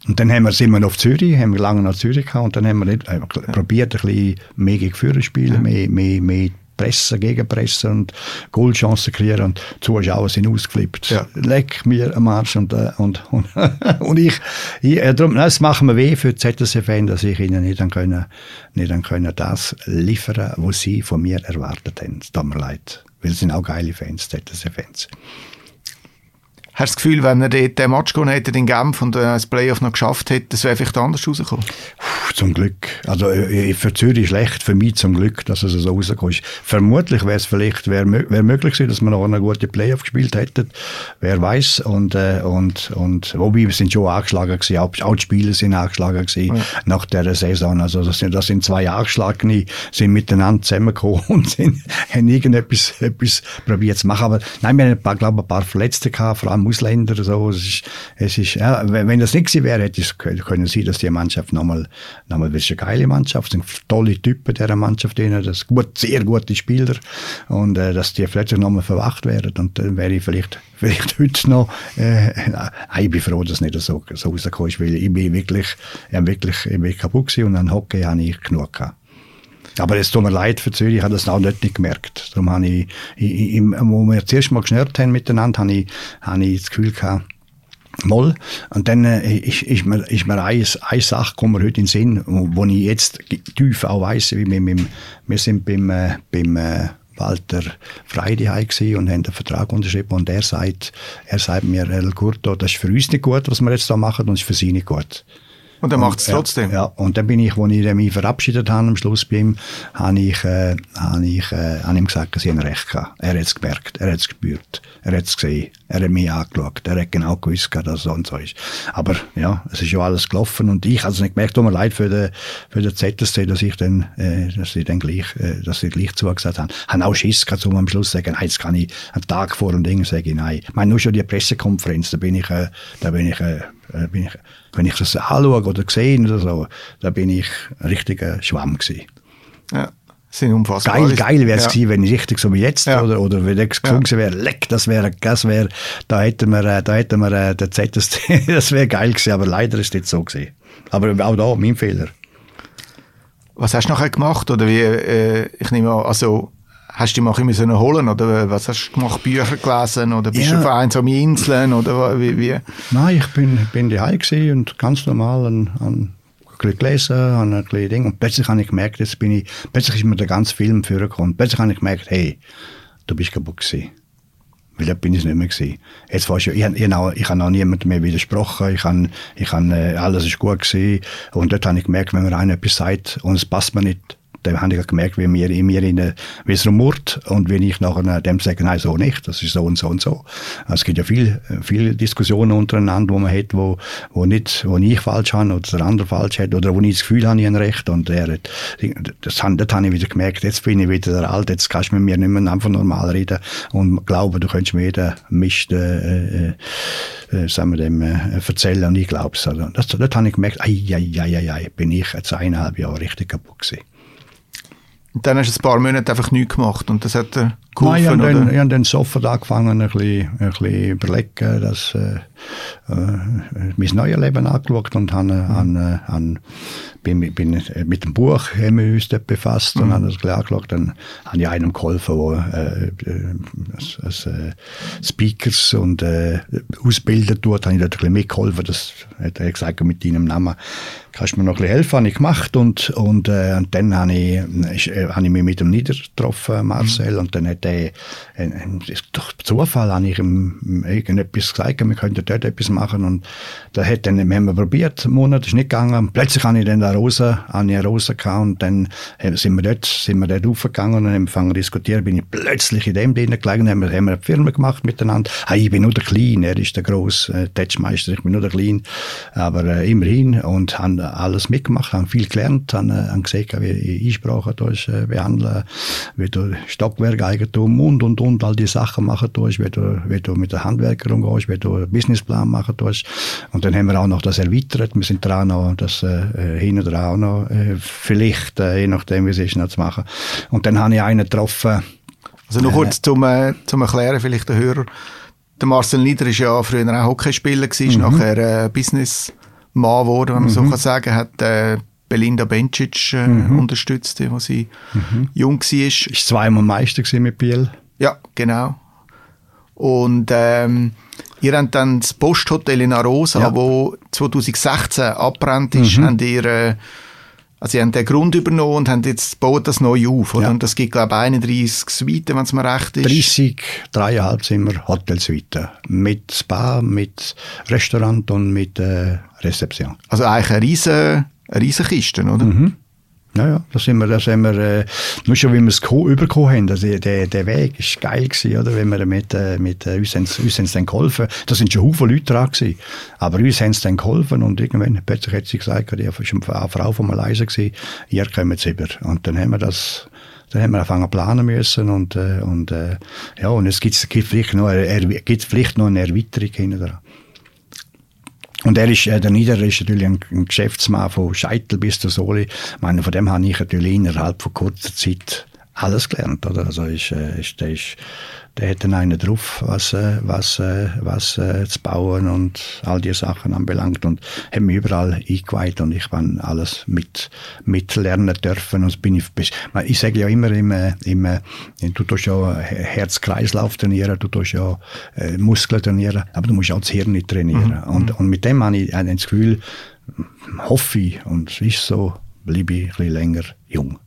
Und dann haben wir, sind wir auf Zürich, haben wir lange nach Zürich gehabt und dann haben wir nicht, äh, probiert, ein bisschen mehr gegen Führer spielen, ja. mehr, mehr, mehr Pressen, Gegenpressen und Goalchancen kreieren und die Zuschauer sind ausgeflippt. Ja. Leck mir am Arsch und, äh, und, und, und ich, ich äh, darum, es macht mir weh für die ZSC-Fans, dass ich ihnen nicht, können, nicht können das liefern was sie von mir erwartet haben. Es tut mir leid, weil es sind auch geile Fans, ZSC-Fans. Hast du das Gefühl, wenn er dort den Match gewonnen hätte in Genf und äh, das Playoff noch geschafft hätte, das wäre vielleicht anders rausgekommen? Zum Glück. Also äh, für Zürich schlecht, für mich zum Glück, dass es so rausgekommen ist. Vermutlich wäre es vielleicht wär, wär möglich gewesen, dass wir noch eine gute Playoff gespielt hätten. Wer weiß und äh, und und wobei wir sind schon angeschlagen gewesen, auch, auch die Spieler sind angeschlagen gewesen ja. nach der Saison. Also das sind, das sind zwei Angeschlagene, sind miteinander zusammengekommen und sind, haben irgendetwas etwas probiert zu machen. Aber nein, wir haben ein paar, glaube ein paar Verletzte gehabt, vor allem Ausländer. So. Es ist, es ist, ja, wenn das nicht gewesen wäre, hätte es können sein, dass die Mannschaft nochmal, nochmal das ist eine geile Mannschaft, sind tolle Typen dieser Mannschaft, denen, das gut, sehr gute Spieler und äh, dass die plötzlich nochmal verwacht werden und dann wäre ich vielleicht, vielleicht heute noch, äh, ich bin froh, dass es nicht so, so rausgekommen ist, weil ich bin wirklich, ich wirklich, ich bin kaputt und an Hockey habe ich genug gehabt. Aber es tut mir leid für Zürich, ich habe das auch nicht, nicht gemerkt. Darum habe ich, ich, ich, wo wir zuerst mal geschnürt haben miteinander, habe ich, habe ich das Gefühl gehabt, Moll. Und dann äh, ist, ist mir, ist mir eine, eine Sache mir heute in den Sinn, wo, wo ich jetzt tief auch weiss, wie wir, wir, wir sind beim, äh, beim äh, Walter Freide und haben einen Vertrag unterschrieben und er sagt, er sagt mir, El Curto, das ist für uns nicht gut, was wir jetzt da machen und das ist für sie nicht gut. Und er macht es trotzdem? Ja, und dann bin ich, als ich mich verabschiedet habe, am Schluss bei ihm, habe ich, äh, habe ich äh, habe ihm gesagt, dass ich ihn recht hatte. Er hat es gemerkt, er hat es gespürt, er hat es gesehen, er hat mich angeschaut, er hat genau gewusst, dass so und so ist. Aber ja, es ist ja alles gelaufen und ich habe es nicht gemerkt, tut mir leid für den, für den ZSC, dass ich dann, äh, dass ich dann gleich, äh, dass ich gleich zugesagt habe. Ich habe auch Schiss gehabt, um am Schluss zu sagen, nein, jetzt kann ich einen Tag vor dem Ding sagen, nein. Ich meine, nur schon die Pressekonferenz, da bin ich, äh, da bin ich, äh, äh bin ich wenn ich das anschaue oder sehe oder so, da bin ich ein richtiger Schwamm gewesen. Ja. Sind unfassbar. Geil, geil wäre es ja. gewesen, wenn ich richtig so wie jetzt, ja. oder, oder wenn ich gesungen ja. wäre, leck, das wäre, das wäre, da hätten wir, äh, da hätten wir äh, den ZST, das wäre geil gewesen, aber leider ist es nicht so gewesen. Aber auch da, mein Fehler. Was hast du nachher gemacht, oder wie, äh, ich nehme an, also, Hast du dich mal müssen holen oder was hast du gemacht? Bücher gelesen oder bist ja. du auf einsamen Inseln oder wie, wie? Nein, ich bin, bin daheim und ganz normal an, an ein gelesen, an ein bisschen Ding und plötzlich habe ich gemerkt, jetzt bin ich, plötzlich ist mir der ganze Film vorgekommen. Plötzlich habe ich gemerkt, hey, du bist kaputt gewesen. Weil dort bin ich es nicht mehr gewesen. Jetzt war ich, ich, ich, ich habe noch niemandem mehr widersprochen. Ich habe, ich habe, äh, alles ist gut gewesen. Und dort habe ich gemerkt, wenn mir einer etwas sagt und es passt mir nicht, dann habe ich gemerkt, wie mir in mir in, wie es rumort und wenn ich nachher dem sage, nein, so nicht, das ist so und so und so. Es gibt ja viel, viele Diskussionen untereinander, wo man hat, wo, wo nicht, wo ich falsch habe oder der andere falsch hat oder wo ich das Gefühl habe, ich habe recht und er hat, das, das habe ich wieder gemerkt, jetzt bin ich wieder der Alte, jetzt kannst du mit mir nicht mehr einfach normal reden und glauben, du könntest mir jeden Mist, äh, äh, äh, sagen wir dem, äh, erzählen und ich glaube es. Also, das, das habe ich gemerkt, ei, ei, ei, ei, ei, bin ich jetzt eineinhalb Jahre richtig kaputt gewesen. Und dann hast du ein paar Monate einfach nichts gemacht und das hat dir geholfen, Nein, ich habe dann, ich habe dann sofort angefangen, ein bisschen, ein bisschen überlegen, dass, äh, äh, mein neues Leben angeschaut und habe, mhm. an, an, bin, bin mit dem Buch haben wir uns dort befasst mhm. und habe das angeschaut. Dann habe ich einem geholfen, der äh, als, als äh, Speakers und äh, ausbilden tut, habe ich dort ein bisschen mitgeholfen. Das hat er gesagt, mit deinem Namen kannst du mir noch ein bisschen helfen, habe ich gemacht und, und, äh, und dann habe ich, äh, habe ich mich mit ihm niedergetroffen, Marcel, mhm. und dann hat er, äh, durch Zufall habe ich ihm irgendetwas gesagt, wir könnten dort etwas machen und da hat dann, wir haben probiert, einen Monat, ist nicht gegangen, plötzlich habe ich dann da raus, habe ich raus gehabt und dann sind wir dort, sind wir dort aufgegangen und haben angefangen zu diskutieren, bin ich plötzlich in dem drinnen gelegen, haben wir, haben wir eine Firma gemacht miteinander, hey, ich bin nur der Klein, er ist der grosse äh, Touchmeister, ich bin nur der Klein, aber äh, immerhin und haben alles mitgemacht, haben viel gelernt, haben, äh, haben gesehen, wie Einsprachen äh, behandeln, wie du Stockwerkeigentum und, und, und, all die Sachen machen tust, wie du, wie du mit den Handwerkern umgehst, wie du einen Businessplan machen tust. Und dann haben wir auch noch das erweitert. Wir sind dran, noch das äh, hin oder auch noch äh, vielleicht, äh, je nachdem, wie es ist, noch zu machen. Und dann habe ich einen getroffen. Also noch kurz zum, äh, zum Erklären, vielleicht der Hörer. Der Marcel Nieder war ja früher auch Hockeyspieler, gewesen, mhm. nachher äh, Business Mann geworden, wenn man mhm. so kann sagen, hat äh, Belinda Bencic äh, mhm. unterstützt, als sie mhm. jung war. Ist zweimal Meister mit Biel. Ja, genau. Und ähm, ihr habt dann das Posthotel in Arosa, ja. wo 2016 abbrennt ist, mhm. habt ihr, äh, also sie haben den Grund übernommen und haben jetzt baut das neu auf, oder? Ja. Und das gibt, glaube ich, 31 Suiten, wenn es mir recht ist. 30, dreieinhalb Zimmer Hotelsuiten. Mit Spa, mit Restaurant und mit äh, Rezeption. Also eigentlich eine riesen, eine riesen Kiste, oder? Mhm. Ja, ja, da sind wir, da sind wir äh, nur schon, wie wir es überkommen haben, also der, der Weg ist geil gewesen, oder, wenn wir mit, äh, mit äh, uns, haben, uns haben dann geholfen, da sind schon Haufen Leute dran gewesen, aber uns haben sie dann geholfen und irgendwann plötzlich hat sie gesagt, die war eine Frau von Malaysia gewesen, ihr kommt über. Und dann haben wir das dann haben wir angefangen planen müssen und, äh, und äh, ja, und es gibt, gibt, vielleicht noch eine, gibt vielleicht noch eine Erweiterung hinten dran. Und er ist, äh, der Niederer ist natürlich ein, ein, Geschäftsmann von Scheitel bis zur Sohle. Ich meine, von dem habe ich natürlich innerhalb von kurzer Zeit alles gelernt, oder? Also ist, äh, ist, der ist der hat dann einen drauf, was, äh, was, äh, was äh, zu bauen und all diese Sachen anbelangt und hat mich überall eingeweiht und ich kann alles mit, mitlernen dürfen und bin ich, ich sage ja immer, im, im, du tust ja Herz-Kreislauf trainieren, du tust ja Muskeln trainieren, aber du musst auch das Hirn nicht trainieren mhm. und, und mit dem habe ich das Gefühl, hoffe ich und es ist so, bleibe ich ein bisschen länger jung.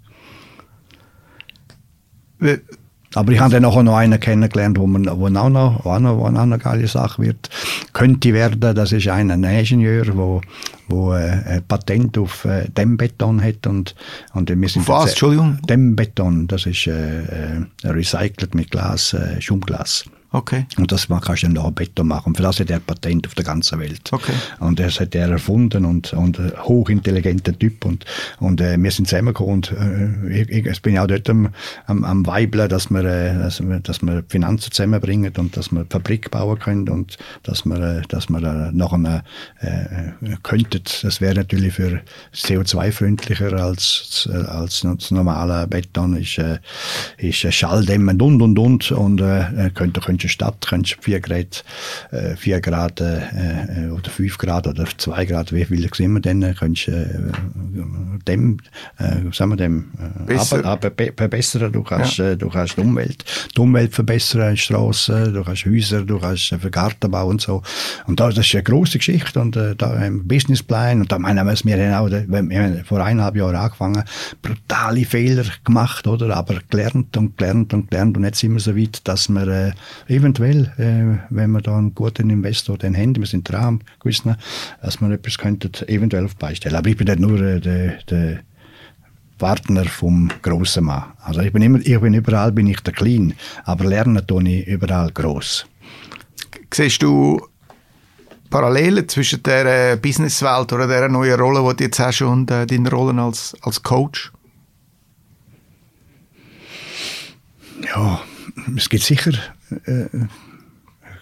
Aber ich habe dann auch noch einen kennengelernt, wo, man, wo auch, noch, auch, noch, auch noch eine geile Sache wird. könnte werden, das ist ein, Ingenieur, wo, wo äh, ein Patent auf äh, Dämmbeton hat und, und wir sind was, Entschuldigung? Dämmbeton, das ist äh, äh, recycelt mit Glas, äh, Schaumglas. Okay. Und das man kannst du dann noch Beton machen. Für das hat er Patent auf der ganzen Welt. Okay. Und das hat er erfunden und, und ein hochintelligenter Typ. Und, und äh, wir sind zusammengekommen und äh, ich, ich bin auch dort am, am, am Weibeln, dass wir, äh, dass, wir, dass wir Finanzen zusammenbringen und dass wir Fabrik bauen können und dass wir, äh, dass wir äh, nachher äh, könnten. Das wäre natürlich für CO2-freundlicher als, als das normale Beton. Ist, äh, ist Schalldämmend und und und. Und äh, könnte, könnte könntest Stadt könntest 4 Grad, äh, 4 Grad äh, äh oder 5 Grad oder 2 Grad, wie viel sind wir denn, könntest äh, dem, äh, sagen wir dem, äh, aber, aber verbessern. Du kannst, ja. äh, du kannst die Umwelt, die Umwelt verbessern, Straßen, du kannst Häuser, du kannst äh, Gartenbau und so. Und das, das ist eine große Geschichte und äh, da ein Businessplan und da meinen wir, wir haben auch, wir haben vor eineinhalb Jahren angefangen, brutale Fehler gemacht, oder? Aber gelernt und gelernt und gelernt und jetzt sind wir so weit, dass wir äh, eventuell, äh, wenn wir da einen guten Investor dann haben, wir sind dran gewissen, dass wir etwas könnten eventuell auf beistellen. Aber ich bin nicht nur äh, der, der Partner vom grossen Mann. Also ich bin immer, ich bin überall bin ich der Klein, aber lernen tue ich überall gross. Siehst du Parallelen zwischen der Businesswelt oder der neuen Rolle, die du jetzt hast und äh, deiner Rolle als, als Coach? Ja, es gibt sicher äh,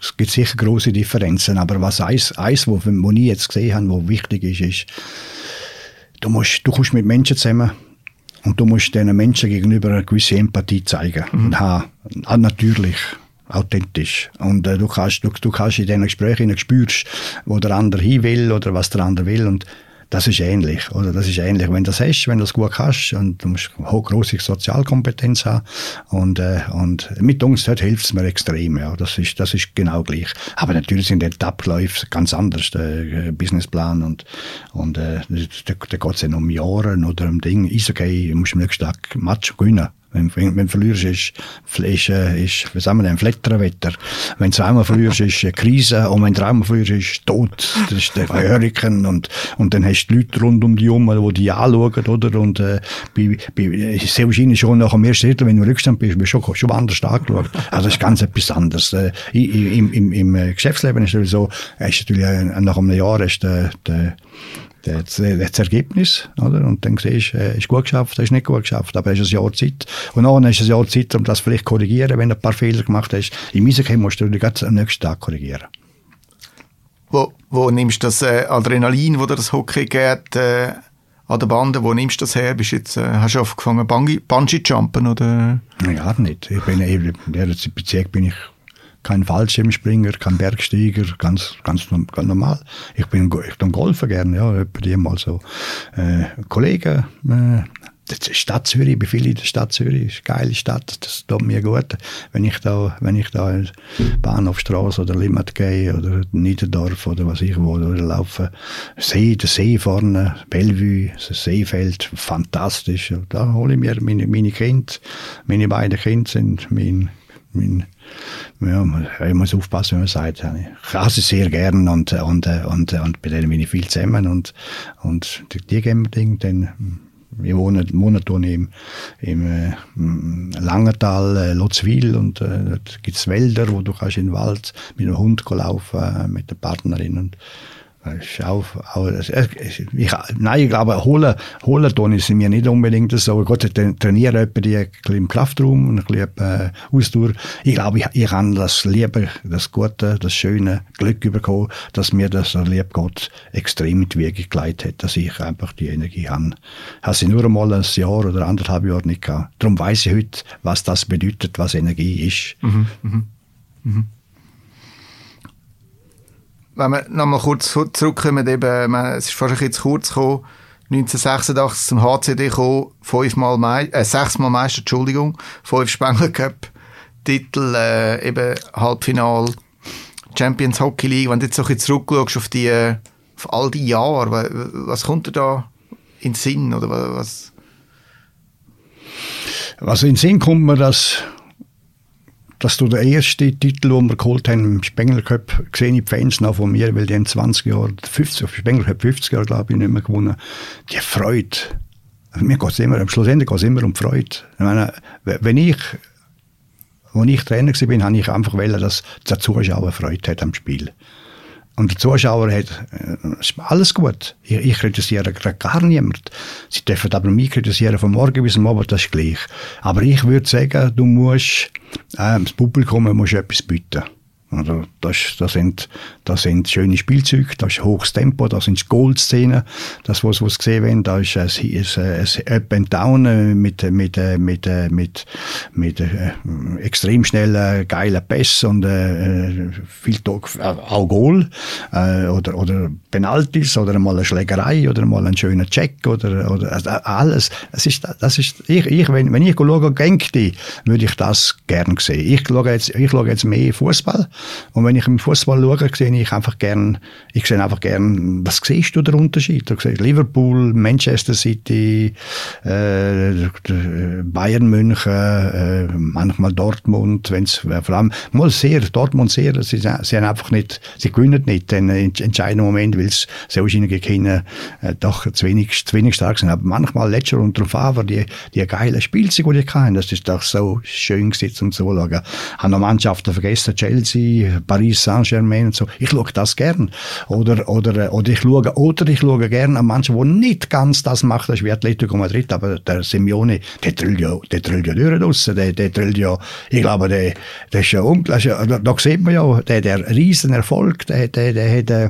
es gibt sicher große Differenzen, aber was eins, eins wo, wo ich jetzt gesehen habe, wo wichtig ist, ist, du musst, du kommst mit Menschen zusammen und du musst diesen Menschen gegenüber eine gewisse Empathie zeigen mhm. und haben, ah, natürlich authentisch. Und äh, du, kannst, du, du kannst in diesen Gesprächen spürst, wo der andere hin will oder was der andere will und das ist ähnlich, oder? Das ist ähnlich. Wenn du das hast, wenn du das gut kannst, und du musst große Sozialkompetenz haben, und, äh, und mit uns dort hilft es mir extrem, ja. Das ist, das ist genau gleich. Aber natürlich sind die Abläufe ganz anders, der äh, Businessplan und, und, äh, da, da geht es ja um Jahre oder um Dinge. Ist okay, du musst am nächsten Tag Match gewinnen. Wenn, wenn, wenn du verlierst, ist, ist, äh, ist, wie sagen wir denn, Flatterwetter. Wenn du zweimal verlierst, ist eine Krise. Und wenn du dreimal verlierst, ist Tod. Das ist der Hurrikan. Und, und dann hast du die Leute rund um dich herum, die dich anschauen, oder? Und, äh, bei, bei, sehr wahrscheinlich schon nach dem ersten Drittel, wenn du Rückstand bist, bist du schon, schon anders angeschaut. Also, das ist ganz etwas anderes. Äh, im, im, im Geschäftsleben ist es so, ist natürlich, äh, nach einem Jahr ist der, der, das, das Ergebnis, oder? Und dann siehst du, äh, ist gut geschafft, ist nicht gut geschafft, aber hast ein Jahr Zeit. Und dann hast du ein Jahr Zeit, um das vielleicht zu korrigieren, wenn du ein paar Fehler gemacht hast. Im Eishockey musst du dich am nächsten Tag korrigieren. Wo, wo nimmst du das äh, Adrenalin, wo dir das Hockey geht, äh, an der Bande, wo nimmst du das her? Bist jetzt, äh, hast du angefangen Bungee-Jumpen, oder? Ja, nicht. Ich bin, in der Bezirk bin ich kein Fallschirmspringer, kein Bergsteiger, ganz, ganz, ganz normal. Ich bin, ich bin Golfen gerne, ja, etwa mal so. Äh, Kollegen, äh, die Stadt Zürich, ich bin viel in der Stadt Zürich, ist eine geile Stadt, das tut mir gut. Wenn ich da, wenn ich da in Bahnhofstraße oder Limmat gehe oder Niederdorf oder was ich wo, oder laufe, See, der See vorne, Bellevue, das Seefeld, fantastisch. Da hole ich mir meine, meine Kinder, meine beiden Kinder sind mein, mein ja, man muss aufpassen, wenn man sagt, ich rase sehr gern und, und, und, und bei denen bin ich viel zusammen und, und die geben mir Dinge, dann wir wohnen monatlich im, im äh, Langental, äh, Lotzwil und äh, dort gibt es Wälder, wo du kannst in den Wald mit dem Hund laufen, äh, mit der Partnerin und auch, ich, nein, ich glaube, holen, holen tun ist mir nicht unbedingt so. Gut, trainieren etwa die im Kraftraum und ein bisschen äh, Ausdauer. Ich glaube, ich, ich kann das Liebe, das Gute, das schöne Glück bekommen, dass mir das, lieb Gott, extrem in die Wege geleitet hat, dass ich einfach die Energie habe. Habe sie nur einmal ein Jahr oder anderthalb Jahre nicht gehabt. Darum weiß ich heute, was das bedeutet, was Energie ist. Mhm, mh, mh wenn wir nochmal kurz zurückkommen, eben, es ist fast ein bisschen zu kurz gekommen, 1986 zum HCD gekommen, fünfmal Mei äh, sechsmal Meister, Entschuldigung, fünf Spengler Cup, Titel, äh, eben Halbfinal, Champions Hockey League. Wenn du jetzt so ein bisschen zurückschaust auf, die, auf all die Jahre, was, kommt dir da in den Sinn? Oder was? Was in den Sinn kommt mir, dass dass du den ersten Titel, den wir geholt haben im Spengler Cup, gesehen die Fans noch von mir, weil die haben 20 Jahre, 50, Spengler Cup 50 Jahre, glaube ich, nicht mehr gewonnen. Die Freude. Mir geht es immer, am Schlussendlich geht es immer um Freude. Ich meine, wenn ich, als ich Trainer war, habe ich einfach wollen, dass der Zuschauer Freude hat am Spiel. Und der Zuschauer hat äh, alles gut. Ich, ich kritisiere gar niemand. Sie dürfen aber mich kritisieren von morgen bis am Abend, das ist gleich. Aber ich würde sagen, du musst, äh, das Publikum musst etwas bieten. Also das, das, sind, das sind schöne Spielzeuge, das ist hohes Tempo, das sind Goldszenen, das was was gesehen werden, da ist ein, ein, ein Up and Down äh, mit mit äh, mit äh, mit mit, äh, extrem schnellen geilen Pass und äh, viel auch Goal äh, oder oder Penalties oder mal eine Schlägerei oder mal ein schöner Check oder oder also alles. Es ist das ist ich, ich wenn wenn ich schaue Genki, würde ich das gern sehen. Ich schaue jetzt ich schaue jetzt mehr Fußball und wenn ich im Fußball schaue, sehe ich einfach gern, ich sehe einfach gern, was siehst du der Unterschied? Du siehst Liverpool, Manchester City, äh, Bayern München, äh, manchmal Dortmund, wenn es vor allem mal sehr, Dortmund sehr, sie, sie haben einfach nicht, sie gewinnen nicht den entscheidenden Moment, weil es solche Kinder äh, doch zu wenig, zu wenig stark sind. Aber manchmal letzter darauf aber die, die geilen Spielzeuge, die ich kann, das ist doch so schön gesetzt und so schauen. Haben noch Mannschaften vergessen, Chelsea, Paris Saint-Germain und so. Ich schaue das gern. Oder, oder, oder ich schaue, oder ich schaue gern an manchen, die nicht ganz das machen, das ist wie Atletico Madrid, aber der Simeone, der drillt ja, der drillt ja durch draussen, der, der drillt ja, ich glaube, der, der ist ja da, da sieht man ja, der, der Riesenerfolg, der, der, der hat, äh,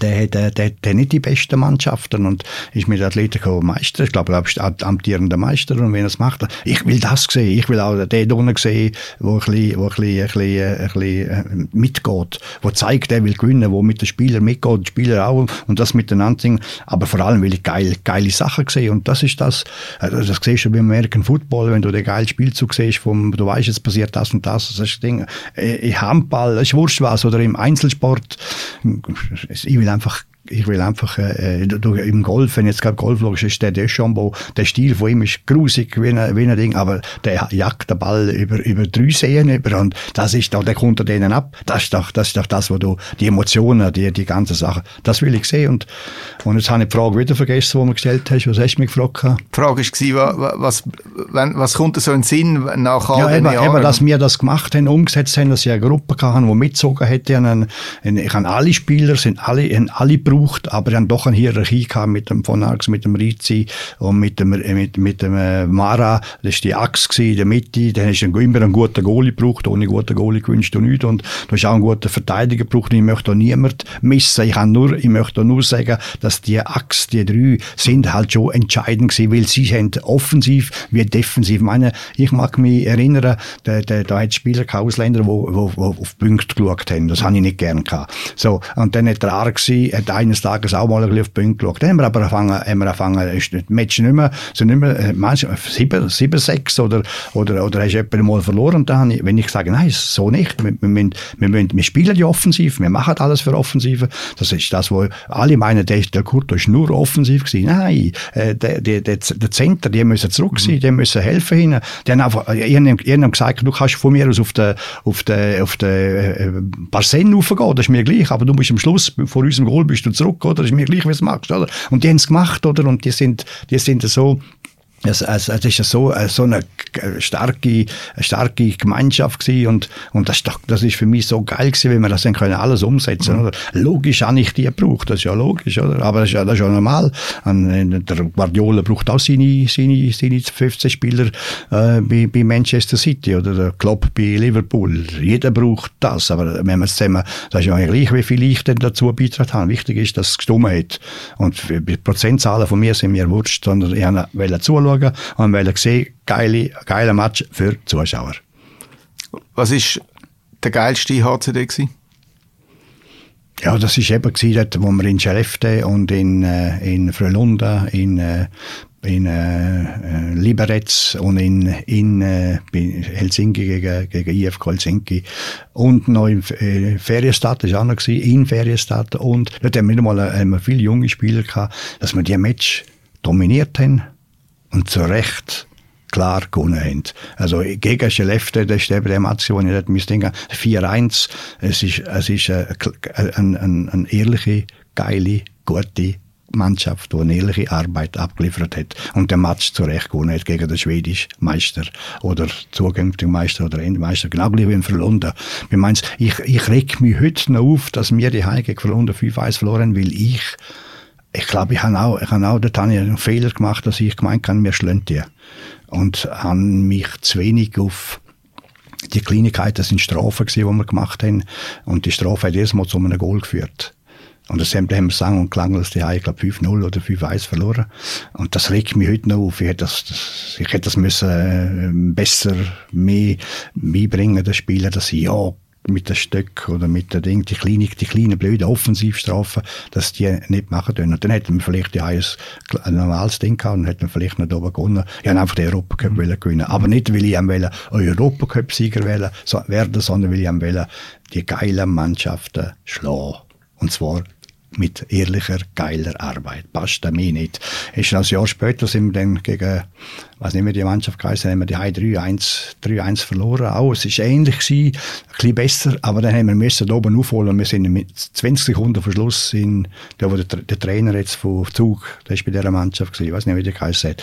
der hat, der, der, der nicht die besten Mannschaften und ist mit Atletico Meister, ich glaube, er amtierender Meister und wenn er es macht, ich will das sehen, ich will auch den unten sehen, wo ein bisschen, wo ein bisschen, ein bisschen, ein bisschen äh, mitgeht, wo zeigt, er will gewinnen, wo mit den Spielern mitgeht, die Spieler auch und das miteinander singen, aber vor allem will ich geil, geile Sachen sehen und das ist das, äh, das siehst du beim American Football, wenn du den geilen Spielzug siehst, vom, du weißt, es passiert das und das, das ist das Ding, äh, im Handball, das ist wurscht was, oder im Einzelsport, will einfach ich will einfach, äh, äh im Golf, wenn jetzt gerade Golf schaust, ist der Deschambeau, der Stil von ihm ist grusig wie ein, wie ein Ding, aber der jagt den Ball über, über drei Seen über und das ist doch, der kommt denen ab. Das ist doch, das ist doch das, wo du, die Emotionen, die, die ganze Sache, das will ich sehen und, und jetzt habe ich die Frage wieder vergessen, die du mir gestellt hast. Was hast du mich gefragt? Die Frage war, was, was, was kommt so in den Sinn nach all ja, eben, Jahren? Eben, dass wir das gemacht haben, umgesetzt haben, dass ich eine Gruppe hatten, die mitgezogen hätte. Ich habe alle Spieler, sind alle, alle gebraucht, aber dann doch eine Hierarchie gehabt mit dem von Arx, mit dem Rizzi und mit dem, mit, mit dem äh, Mara. Das war die Axt in der Mitte. Dann hast du immer einen guten Goalie gebraucht. Ohne guten Goalie gewünscht du nichts. Und du hast auch einen guten Verteidiger gebraucht. ich möchte niemand missen. Ich, kann nur, ich möchte nur sagen, dass die Axt, die drei, sind halt schon entscheidend gewesen, weil sie haben offensiv wie defensiv. Ich meine, ich mag mich erinnern, da, da, da hat Spieler, Ausländer, die auf Punkte geschaut haben. Das habe ich nicht gern gehabt. So. Und dann hat der Arxi, hat eines Tages auch mal ein bisschen auf die Punkte geschaut. Dann haben wir aber angefangen, haben wir angefangen, ist das Match nicht mehr, so nicht mehr, äh, manchmal 7, 7 6 oder, oder, oder hast du jemanden mal verloren und dann, wenn ich sage, nein, so nicht, wir, wir, müssen, wir, müssen, wir spielen ja offensiv, wir machen alles für Offensive, das ist das, wo alle meinen, der, der Kurt ist nur offensiv gewesen. Nein, äh, der, der, der, der Center, die müssen zurück sein, mhm. die müssen helfen ihnen. Die haben einfach, ich haben gesagt, du kannst von mir aus auf den, auf den, auf den äh, Barsen raufgehen, das ist mir gleich, aber du musst am Schluss, vor unserem Goal bist du zurück, oder? Ist mir gleich, wie du es machst, oder? Und die haben es gemacht, oder? Und die sind, die sind so, es, es, es ist so, äh, so eine starke, eine starke Gemeinschaft gewesen und, und das, das ist für mich so geil gewesen, wenn wir das dann können alles umsetzen, mhm. oder? Logisch habe ich die gebraucht, das ist ja logisch, oder? Aber das ist ja, das ist ja normal. Und äh, der Guardiola braucht auch seine, seine, seine 15 Spieler äh, bei, bei Manchester City oder der Klopp bei Liverpool. Jeder braucht das, aber wenn wir es zusammen, das ist ja gleich, wie viel ich denn dazu beitragen habe. Wichtig ist, dass es gestummt hat. Und die Prozentzahlen von mir sind mir wurscht, sondern ich wollte zuschauen, schauen und wollen sehen, geile, geiler Match für die Zuschauer. Was war der geilste HCD gewesen? Ja, das war eben gewesen, wo wir in Schelefte und in, äh, in Frölunda, in, äh, in äh, Liberec und in, in äh, Helsinki gegen, gegen IFK Helsinki und noch in äh, Ferienstadt, das war auch noch gewesen, in Ferienstadt und dort haben wir mal äh, viele junge Spieler gehabt, dass wir die Match dominiert haben und zu Recht klar gewonnen haben. Also gegen Skellefteå, das ist eben Match, wo ich muss denken, 4-1, es ist, es ist eine, eine, eine, eine ehrliche, geile, gute Mannschaft, die eine ehrliche Arbeit abgeliefert hat und den Match zurecht gewonnen hat gegen den schwedischen Meister oder zukünftigen Meister oder Endmeister, genau gleich wie in Verlunden. Ich, meine, ich, ich reg mich heute noch auf, dass wir die Heim gegen Verlunden 5-1 verloren, weil ich ich glaube, ich habe auch, ich habe auch dort habe ich einen Fehler gemacht, dass ich gemeint habe, wir schlagen die. Und habe mich zu wenig auf die Kleinigkeiten, das sind Strafen gewesen, die wir gemacht haben. Und die Strafe hat jedes Mal zu einem Goal geführt. Und das haben wir sang- und klanglos die ich glaube 5-0 oder 5-1 verloren. Und das regt mich heute noch auf. Ich hätte das, das, ich hätte das müssen, äh, besser mehr beibringen, den Spieler, dass sie ja, mit den Stöcken oder mit den Dingen, die kleinen, die kleinen blöden Offensivstrafen, dass die nicht machen können. Und dann hätten wir vielleicht ja ein, ein normales Ding gehabt und hätten wir vielleicht nicht oben gewonnen. Ich wollte einfach den Europacup mhm. gewinnen. Aber nicht, weil ich wollte Europacup-Sieger werden, sondern weil ich die geilen Mannschaften schlagen. Und zwar mit ehrlicher, geiler Arbeit. Passt mir nicht. Ist ein Jahr später sind wir dann gegen, weiß nicht mehr, die Mannschaft geheißen, haben wir die 3-1, verloren. Auch, es ist ähnlich gewesen, ein bisschen besser, aber dann haben wir müssen oben aufholen. Wir sind mit 20 Sekunden vor Schluss in, der, wo der, der Trainer jetzt von Zug, der ist bei dieser Mannschaft gewesen, ich weiß nicht, wie der geheißen hat.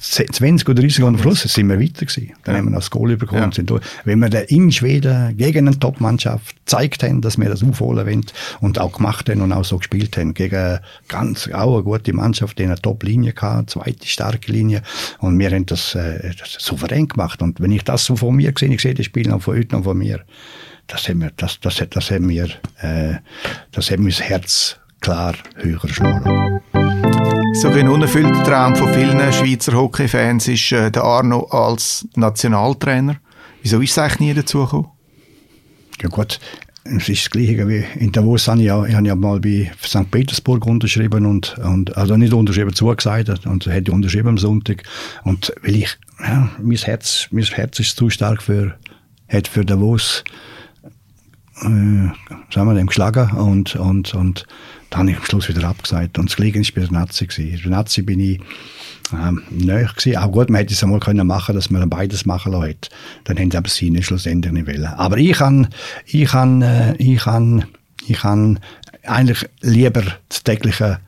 20 oder 30 Sekunden vor Schluss sind wir weiter gewesen. Dann ja. haben wir noch das Goal bekommen ja. sind durch. Wenn wir dann in Schweden gegen eine Top-Mannschaft gezeigt haben, dass wir das aufholen wollen und auch gemacht haben und auch so gespielt haben, gegen ganz, auch eine gute Mannschaft, die eine Top-Linie hatte, zweite starke Linie und wir haben das, äh, das souverän gemacht und wenn ich das so von mir gesehen, ich sehe das Spiel noch von heute und von mir, das haben wir, das, das, das haben wir, äh, das haben wir das Herz klar höher geschlagen. So ein unerfüllter Traum von vielen Schweizer Hockey-Fans ist äh, der Arno als Nationaltrainer. Wieso ist es eigentlich nie dazu gekommen? Ja gut, es ist das Gleiche wie in Davos habe ich ja, ich habe ja mal bei St. Petersburg unterschrieben und, und also nicht unterschrieben, zugesagt und hätte unterschrieben am Sonntag. Und weil ich, ja, mein Herz, mein Herz ist zu stark für, hat für Davos, äh, wir dem geschlagen und, und, und dann habe ich am Schluss wieder abgesagt. Und das Gleiche war bei der Nazi. Bei der Nazi bin ich ähm, näher gewesen. Auch gut, man hätte es einmal können machen, dass man beides machen lassen Dann hätten sie aber sie nicht schlussendlich nicht wollen. Aber ich kann, ich kann, äh, ich kann, ich kann eigentlich lieber das tägliche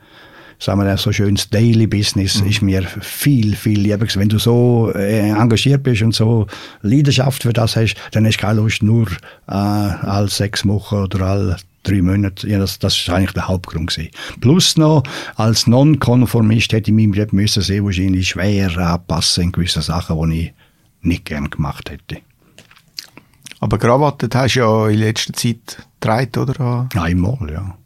sagen wir so schönes Daily Business mhm. ist mir viel, viel lieber. Wenn du so äh, engagiert bist und so Leidenschaft für das hast, dann hast du keine Lust, nur äh, alle sechs Wochen oder alle drei Monate. Ja, das, das ist eigentlich der Hauptgrund gewesen. Plus noch, als Nonkonformist hätte ich mich Leben müssen sehr wahrscheinlich schwer anpassen in gewissen Sachen, die ich nicht gern gemacht hätte. Aber Krawatte hast du ja in letzter Zeit getragen, oder? Einmal, ja.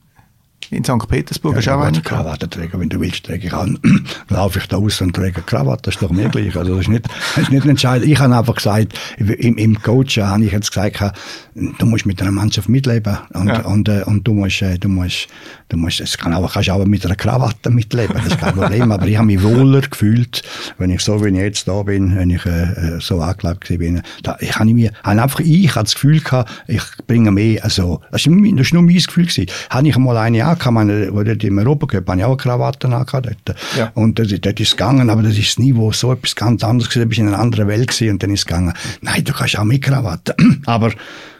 In St. Petersburg ja, ist auch eine Krawatte tragen, wenn du willst, trage ich an. laufe ich da aus und trage Krawatte, das ist doch mir gleich. Also das ist nicht, das ist nicht entscheidend. Ich habe einfach gesagt, im, im Coach habe ich jetzt gesagt, du musst mit einer Mannschaft mitleben und, ja. und, äh, und du musst, äh, du musst, du musst, es kann auch, kannst auch mit einer Krawatte mitleben, das ist kein Problem. Aber ich habe mich wohler gefühlt, wenn ich so, wie ich jetzt da bin, wenn ich äh, äh so angeklebt bin. Da, ich habe mir, habe einfach, ich habe das Gefühl gehabt, ich bringe mehr, also, das ist, ist nur mein Gefühl gewesen. Habe ich mal eine kann man, wo dort im Europacup habe ich auch eine Krawatte angehabt dort. Ja. Und dort, dort ist es gegangen, aber das ist das Niveau so etwas ganz anderes gewesen, da bist in einer anderen Welt gewesen und dann ist es gegangen. Nein, du kannst auch mit Krawatte. aber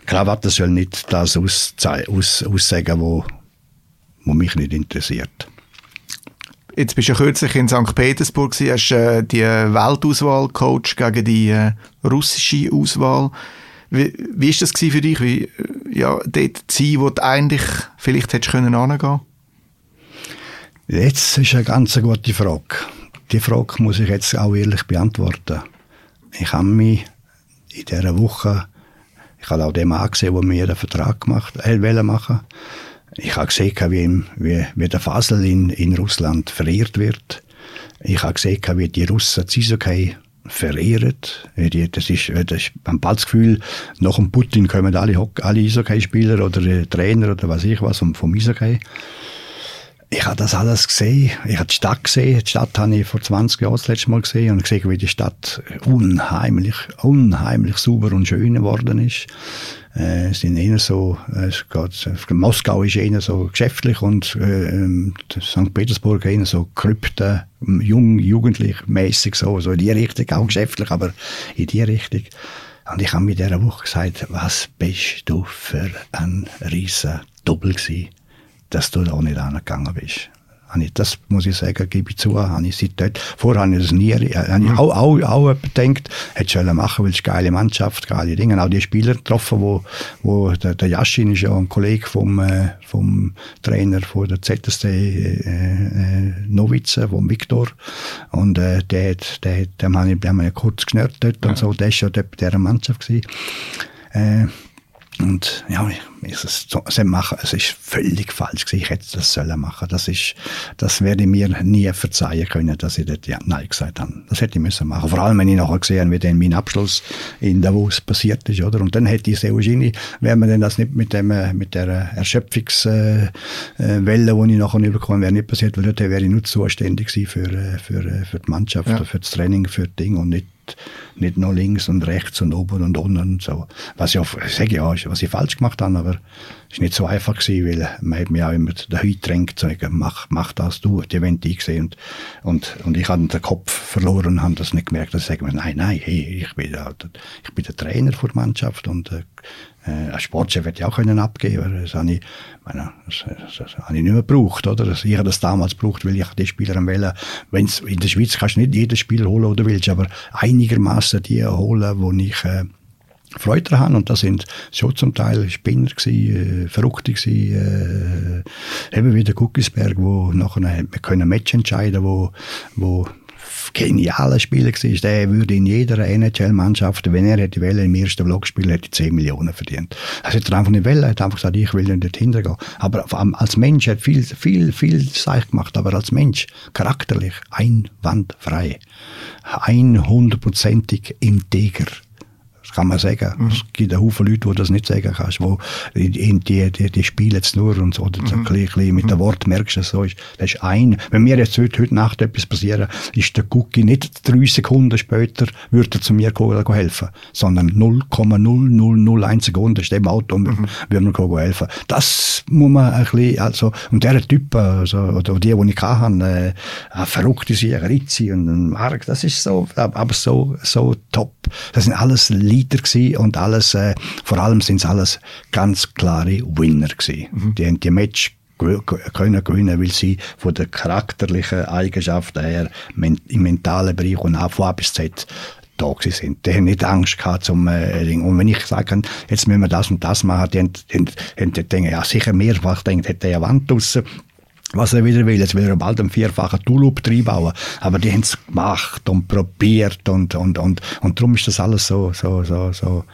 Krawatte soll nicht das aus, aus, aussagen, wo, wo mich nicht interessiert. Jetzt bist du ja kürzlich in St. Petersburg, hast äh, die Weltauswahl coach gegen die äh, russische Auswahl. Wie, wie ist das für dich, wie, ja, dort zu sein, wo du eigentlich vielleicht hättest können angehen Jetzt ist eine ganz gute Frage. Die Frage muss ich jetzt auch ehrlich beantworten. Ich habe mich in dieser Woche, ich habe auch dem angesehen, der mir den Vertrag gemacht äh, machen Ich habe gesehen, wie, wie, wie der Fasel in, in Russland verehrt wird. Ich habe gesehen, wie die Russen Zisokei verehrt. Das ist, das ist man hat das Gefühl, nach dem Putin kommen alle, alle Eishockey-Spieler oder Trainer oder was ich was vom, vom Eishockey. Ich habe das alles gesehen. Ich habe die Stadt gesehen. Die Stadt habe ich vor 20 Jahren das letzte Mal gesehen und gesehen, wie die Stadt unheimlich, unheimlich sauber und schön geworden ist. Äh, sind eher so, äh, geht, Moskau ist eher so geschäftlich und äh, St. Petersburg eher so krypte, jung, jugendlich mäßig so, so in die Richtung, auch geschäftlich, aber in die Richtung. Und ich habe mir dieser Woche gesagt, was bist du für ein riesen Doppel gewesen, dass du da nicht angegangen bist. Das muss ich sagen, gebe ich zu, habe ich vorher habe ich das nie, äh, habe ich auch, auch, auch gedacht, hätte sollen machen, weil es eine geile Mannschaft, geile Dinge, auch die Spieler getroffen, wo, wo der, der Jaschin ist ja ein Kollege vom, äh, vom Trainer von der ZSD äh, äh, Novice, vom Viktor, und äh, der, der, der, haben wir ja kurz geschnürt dort und so, der ist ja dort bei dieser Mannschaft gewesen. Äh, und ja, ist es, so, machen, es ist völlig falsch gewesen. Ich hätte das sollen machen. Das ist, das werde ich mir nie verzeihen können, dass ich dort ja, Nein gesagt habe. Das hätte ich müssen machen. Vor allem, wenn ich nachher gesehen wie dann mein Abschluss in Davos passiert ist, oder? Und dann hätte ich sehr wahrscheinlich, wäre man denn das nicht mit dem, äh, mit der Erschöpfungswelle, äh, äh die ich nachher überkommen wäre nicht passiert, weil dort wäre ich nur zuständig gewesen für, äh, für, für die Mannschaft, ja. für das Training, für das Ding und nicht nicht nur links und rechts und oben und unten und so. Was ich, auch, ich sage ja, was ich falsch gemacht habe, aber es war nicht so einfach gewesen, weil man hat mich auch immer dahin gedrängt, zu sagen, mach, mach das du, die Event eingesehen und, und, und ich habe den Kopf verloren und habe das nicht gemerkt, dass ich sage, nein, nein, hey, ich bin, der, ich bin der Trainer der Mannschaft und äh, äh, ein Sportchef hätte ich auch können abgeben das habe ich, meine, das, das, das habe ich nicht mehr gebraucht, oder? Das, ich das damals gebraucht, weil ich die Spieler Wählen, wenn's, in der Schweiz kannst du nicht jeden Spieler holen, oder willst, aber einigermaßen die holen, wo ich, äh, Freude daran und das sind schon zum Teil Spinner gewesen, äh, Verrückte gewesen, äh, eben wie der Guckisberg, wo nachher können Match entscheiden, wo, wo genialer Spieler war. Der würde in jeder NHL-Mannschaft, wenn er hätte wollen, im ersten Block spielen, hätte 10 Millionen verdient. Das hätte er einfach nicht wollen. Er hat einfach gesagt, ich will nicht dorthin gehen. Aber als Mensch hat viel, viel, viel Zeug gemacht. Aber als Mensch, charakterlich, einwandfrei. 100%ig integer kann man sagen. Mhm. Es gibt einen Haufen Leute, die das nicht sagen kannst, wo die, die, die, die spielen jetzt nur und so, oder mhm. ein bisschen mit dem mhm. Wort merkst du, so ist, das ist ein. Wenn mir jetzt heute, heute Nacht etwas passieren, ist der Cookie nicht drei Sekunden später, würde er zu mir helfen, sondern 0,0001 Sekunden ist im Auto und mhm. würde mir helfen. Das muss man ein bisschen, also, und der Typ, also, oder die, die ich hatte, äh, verrückte sie, Ritzi und Mark, das ist so, aber so, so top. Das sind alles Lieder, Leader gewesen und alles, äh, vor allem sind es alles ganz klare Winner gewesen. Mhm. Die haben die Match können gewinnen, weil sie von der charakterlichen Eigenschaften her im mentalen Bereich und auch von A bis Z da sind. Die haben nicht Angst gehabt zum äh, Und wenn ich sage, jetzt müssen wir das und das machen, die haben, haben, haben die denken, ja sicher mehrfach denkt, hätte er eine Wand draussen was er wieder will. Jetzt will er bald einen vierfachen Tulip reinbauen. Aber die haben es gemacht und probiert und, und, und, und darum ist das alles so, so, so, so,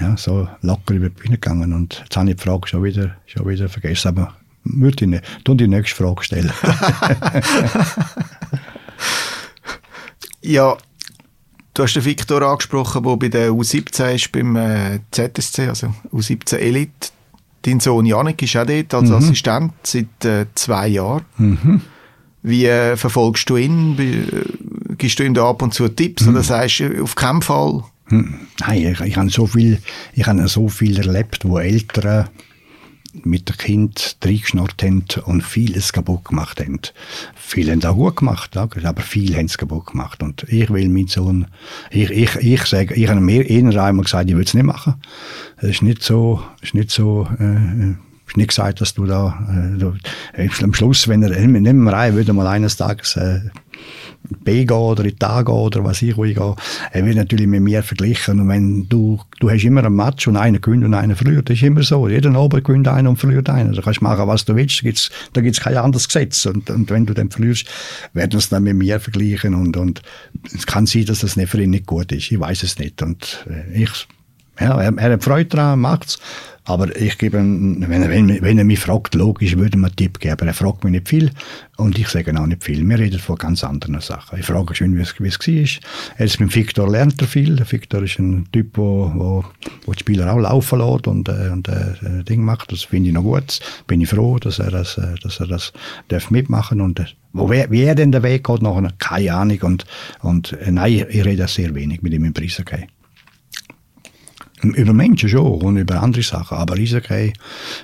ja, so locker über die Bühne gegangen. Und jetzt habe ich die Frage schon wieder, schon wieder vergessen. Aber würde ich nicht, tun die nächste Frage stellen. ja, du hast den Viktor angesprochen, der bei der U17 ist, beim äh, ZSC, also U17 Elite Dein Sohn Janik ist auch dort als mhm. Assistent seit äh, zwei Jahren. Mhm. Wie äh, verfolgst du ihn? Äh, gibst du ihm da ab und zu Tipps mhm. oder sagst du auf keinen Fall? Hm. Nein, ich, ich habe so viel, ich habe so viel erlebt, wo Eltern mit dem Kind reingeschnurrt haben und vieles kaputt gemacht haben. Viele haben auch gut gemacht, aber viele haben es kaputt gemacht. Und ich will meinen Sohn, ich, ich, ich sage, ich habe mir eher einmal gesagt, ich will es nicht machen. Es ist nicht so, ist nicht so, äh, ist nicht gesagt, dass du da, äh, du, äh, am Schluss, wenn er, nicht mehr rein, würde mal eines Tages, äh, B gehen oder in A gehen oder was ich, ich gehe. Er wird natürlich mit mir verglichen. Und wenn du, du hast immer ein Match und einer gewinnt und einer verliert, das ist immer so. Jeden Abend gewinnt einer und verliert einer. Da kannst du machen, was du willst. Da gibt's, da gibt's kein anderes Gesetz. Und, und wenn du dann verlierst, werden sie dann mit mir vergleichen. Und, und es kann sein, dass das nicht für ihn nicht gut ist. Ich weiß es nicht. Und äh, ich Ja, er, er hat Freude daran, macht es. Aber ich gebe wenn er, wenn, wenn er mich fragt, logisch würde man einen Tipp geben. Aber er fragt mich nicht viel und ich sage auch nicht viel. Wir reden von ganz anderen Sachen. Ich frage schön, wie es, wie es war. Jetzt mit Victor lernt er viel. Der Victor ist ein Typ, wo, wo, wo die Spieler auch laufen lässt und, äh, und äh, Ding macht. Das finde ich noch gut. Bin ich froh, dass er das, äh, dass er das darf mitmachen und äh, wo, wie er denn der Weg geht, noch keine Ahnung. Und, und äh, nein, ich, rede sehr wenig mit ihm im Preisgehen. Über Menschen schon und über andere Sachen, aber Eishockey,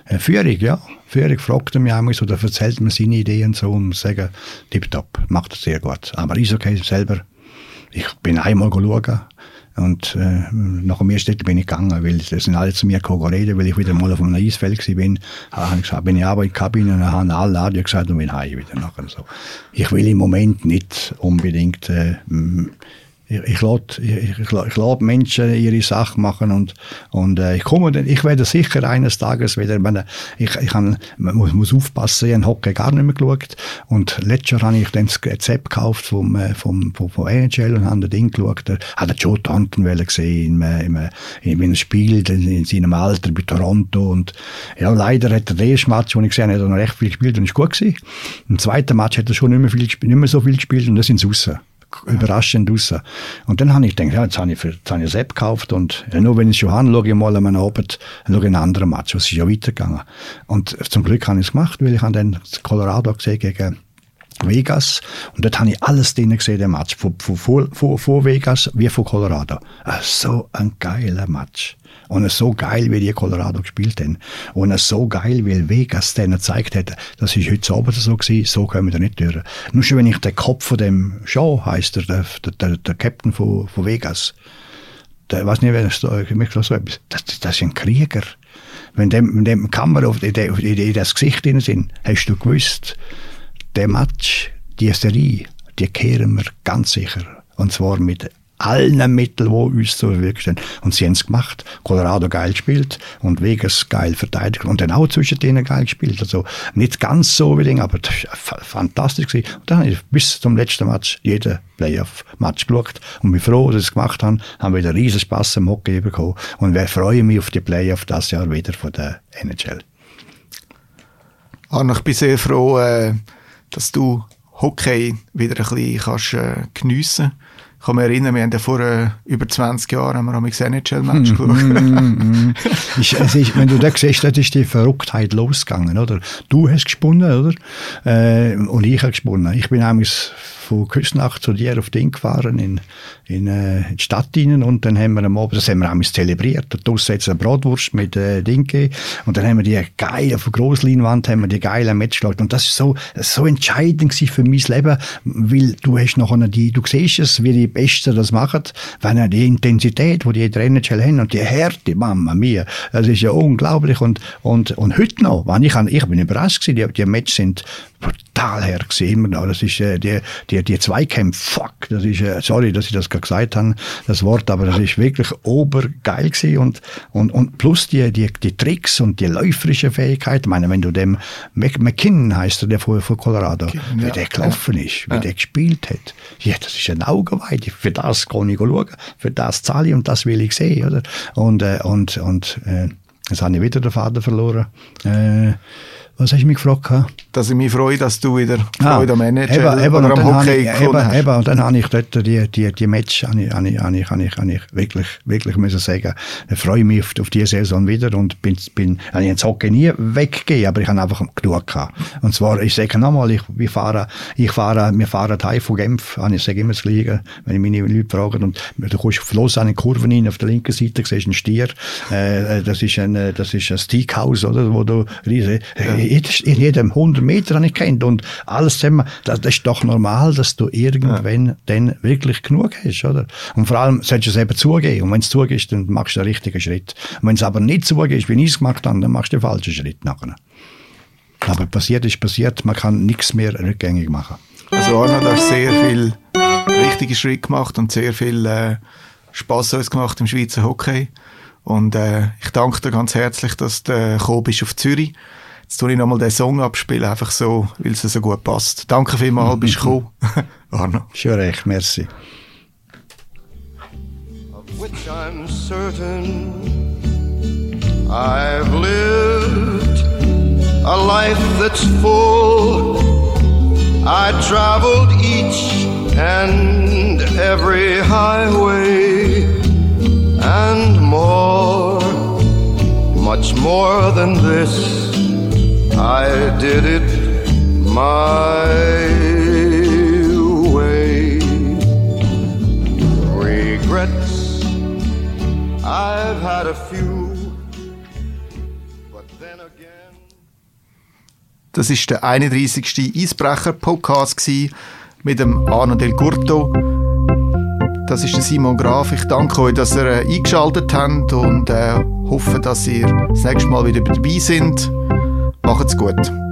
äh, Führung, ja. Führung fragt mich einmal oder erzählt mir seine Ideen so und sagen, tipptopp, macht er sehr gut. Aber Eishockey selber, ich bin einmal schauen und äh, nach dem ersten bin ich gegangen, weil das sind alle zu mir gekommen reden, weil ich wieder mal auf einem Eisfeld war. Habe ich gesagt, bin ich aber in die Kabine und haben alle Radio gesagt und bin heim wieder nachher so. Ich will im Moment nicht unbedingt äh, ich, ich lade ich, ich, ich lade Menschen ihre Sachen machen und, und äh, ich komme, ich werde sicher eines Tages wieder, meine, ich, ich han, man muss, muss aufpassen, ich habe Hockey gar nicht mehr geschaut und letztes Jahr habe ich dann das Rezept gekauft vom, äh, vom, vom, vom NHL und habe das Ding geschaut, da hat Joe Thornton gesehen, in, in, in einem Spiel in, in seinem Alter bei Toronto und ja, leider hat er das erste Match, das ich gesehen habe, noch recht viel gespielt und ist gut gewesen. Im zweiten Match hat er schon nicht mehr, viel, nicht mehr so viel gespielt und das sind raus überraschend raus. Und dann habe ich gedacht, ja, jetzt habe ich, für, jetzt habe ich App gekauft und ja, nur wenn ich schon habe, schaue ich mal am Abend schaue ich einen anderen Match, was ist ja weitergegangen. Und zum Glück habe ich es gemacht, weil ich habe dann Colorado gesehen gegen Vegas und dort habe ich alles drin gesehen, der Match, von, von, von, von Vegas wie von Colorado. Ah, so ein geiler Match. Und es so geil, wie die Colorado gespielt haben. Und es so geil, wie Vegas denen gezeigt hat, das ist heute Abend so gewesen, so kommen wir nicht durch. Nur schon, wenn ich den Kopf von dem Shaw heisst, der, der, der, der Captain von, von Vegas, der, weiß nicht, wer das, so etwas, das, das ist ein Krieger. Wenn dem, dem Kamera auf, in, in, in das Gesicht drin sind, hast du gewusst, der Match, die Serie, die kehren wir ganz sicher. Und zwar mit allen Mitteln, die uns zur Verfügung stehen. Und sie haben es gemacht. Colorado geil gespielt und Vegas geil verteidigt und dann auch zwischen denen geil gespielt. Also nicht ganz so wie Ding, aber das war fantastisch. Gewesen. Und dann habe ich bis zum letzten Match jeden Playoff-Match geschaut und bin froh, dass sie es gemacht haben. Haben wieder riesen Spass am Hockey bekommen und wir freuen mich auf die Playoff das Jahr wieder von der NHL. Arno, ich bin sehr froh, äh, dass du Hockey wieder ein bisschen äh, geniessen kannst ich kann mich erinnern, wir haben ja vor äh, über 20 Jahren haben wir am NHL-Match geschaut. Mm, es ist, wenn du das siehst, dann ist die Verrücktheit losgegangen, oder? Du hast gesponnen, oder? Äh, und ich habe gesponnen. Ich bin nämlich von Küsnacht zu dir auf den gefahren in, in, äh, in die Stadt rein und dann haben wir am Abend, das haben wir auch zelebriert, da draussen jetzt eine Bratwurst mit äh, Dinke und dann haben wir die geile, auf der Grossleinwand haben wir die geile Match geschaut und das ist so, so entscheidend für mein Leben, weil du hast noch eine, die, du siehst es, wie die Besten das machen, wenn die Intensität, die die NHL haben und die Härte, Mama mia, das ist ja unglaublich. Und, und, und heute noch, wenn ich, ich bin überrascht gewesen, die, die Matches sind brutal her gewesen, immer noch. Das ist äh, die, die, die Zweikämpfe, fuck, das ist, äh, sorry, dass ich das gerade gesagt habe, das Wort, aber das ist wirklich obergeil gewesen. Und, und, und plus die, die, die Tricks und die läuferische Fähigkeit, ich meine, wenn du dem, McKinnon heißt er, der von, von Colorado, ja, wie der gelaufen ja. ist, wie ja. der gespielt hat, ja, das ist ein Augenweide, für das kann ich schauen, für das zahle ich und das will ich sehen, oder? Und, äh, und, und, äh, jetzt habe ich wieder den Vater verloren, äh, was hast du mich gefragt? Dass ich mich freue, dass du wieder ah, Freude am Manager eben, eben, oder am Hockey ich, eben, eben, und dann habe ich dort die, die, die Match habe ich, habe ich, habe ich, habe ich, habe ich wirklich, wirklich müssen sagen, ich freue mich auf, auf diese Saison wieder und bin, bin, habe ich ins Hockey nie weggegeben, aber ich habe einfach genug gehabt. Und zwar, ich sage nochmal, ich, wir fahren, ich fahre, wir fahren heim von Genf, ich sage immer das Gleiche, wenn ich meine Leute frage, und du kommst auf Los an den Kurven rein, auf der linken Seite siehst du einen Stier, äh, das ist ein, das ist ein Steakhouse, oder, wo du riesig, ja in jedem 100 Meter habe ich kennt und alles zusammen, das, das, ist doch normal, dass du irgendwann ja. dann wirklich genug hast, oder? Und vor allem solltest du es eben zugeben. Und wenn es zugibst, dann machst du den richtigen Schritt. Und wenn es aber nicht zugibst, wie ich es gemacht habe, dann machst du den falschen Schritt nachher. Aber passiert ist passiert, man kann nichts mehr rückgängig machen. Also Arnold hat sehr viel richtige Schritte gemacht und sehr viel äh, Spaß uns gemacht im Schweizer Hockey. Und äh, ich danke dir ganz herzlich, dass du äh, gekommen bist auf Zürich. Jetzt tue ich nochmal den Song abspielen, einfach so, weil es so gut passt. Danke vielmals, bist du gekommen. Arno. Schon recht, merci. which I'm certain I've lived a life that's full. I traveled each and every highway and more, much more than this. I did it my way. Regrets, I've had a few, but then again. Das ist der 31. Eisbrecher-Podcast mit dem Arno Del Curto. Das ist der Simon Graf. Ich danke euch, dass ihr äh, eingeschaltet habt und äh, hoffe, dass ihr das nächste Mal wieder dabei sind. Macht's gut.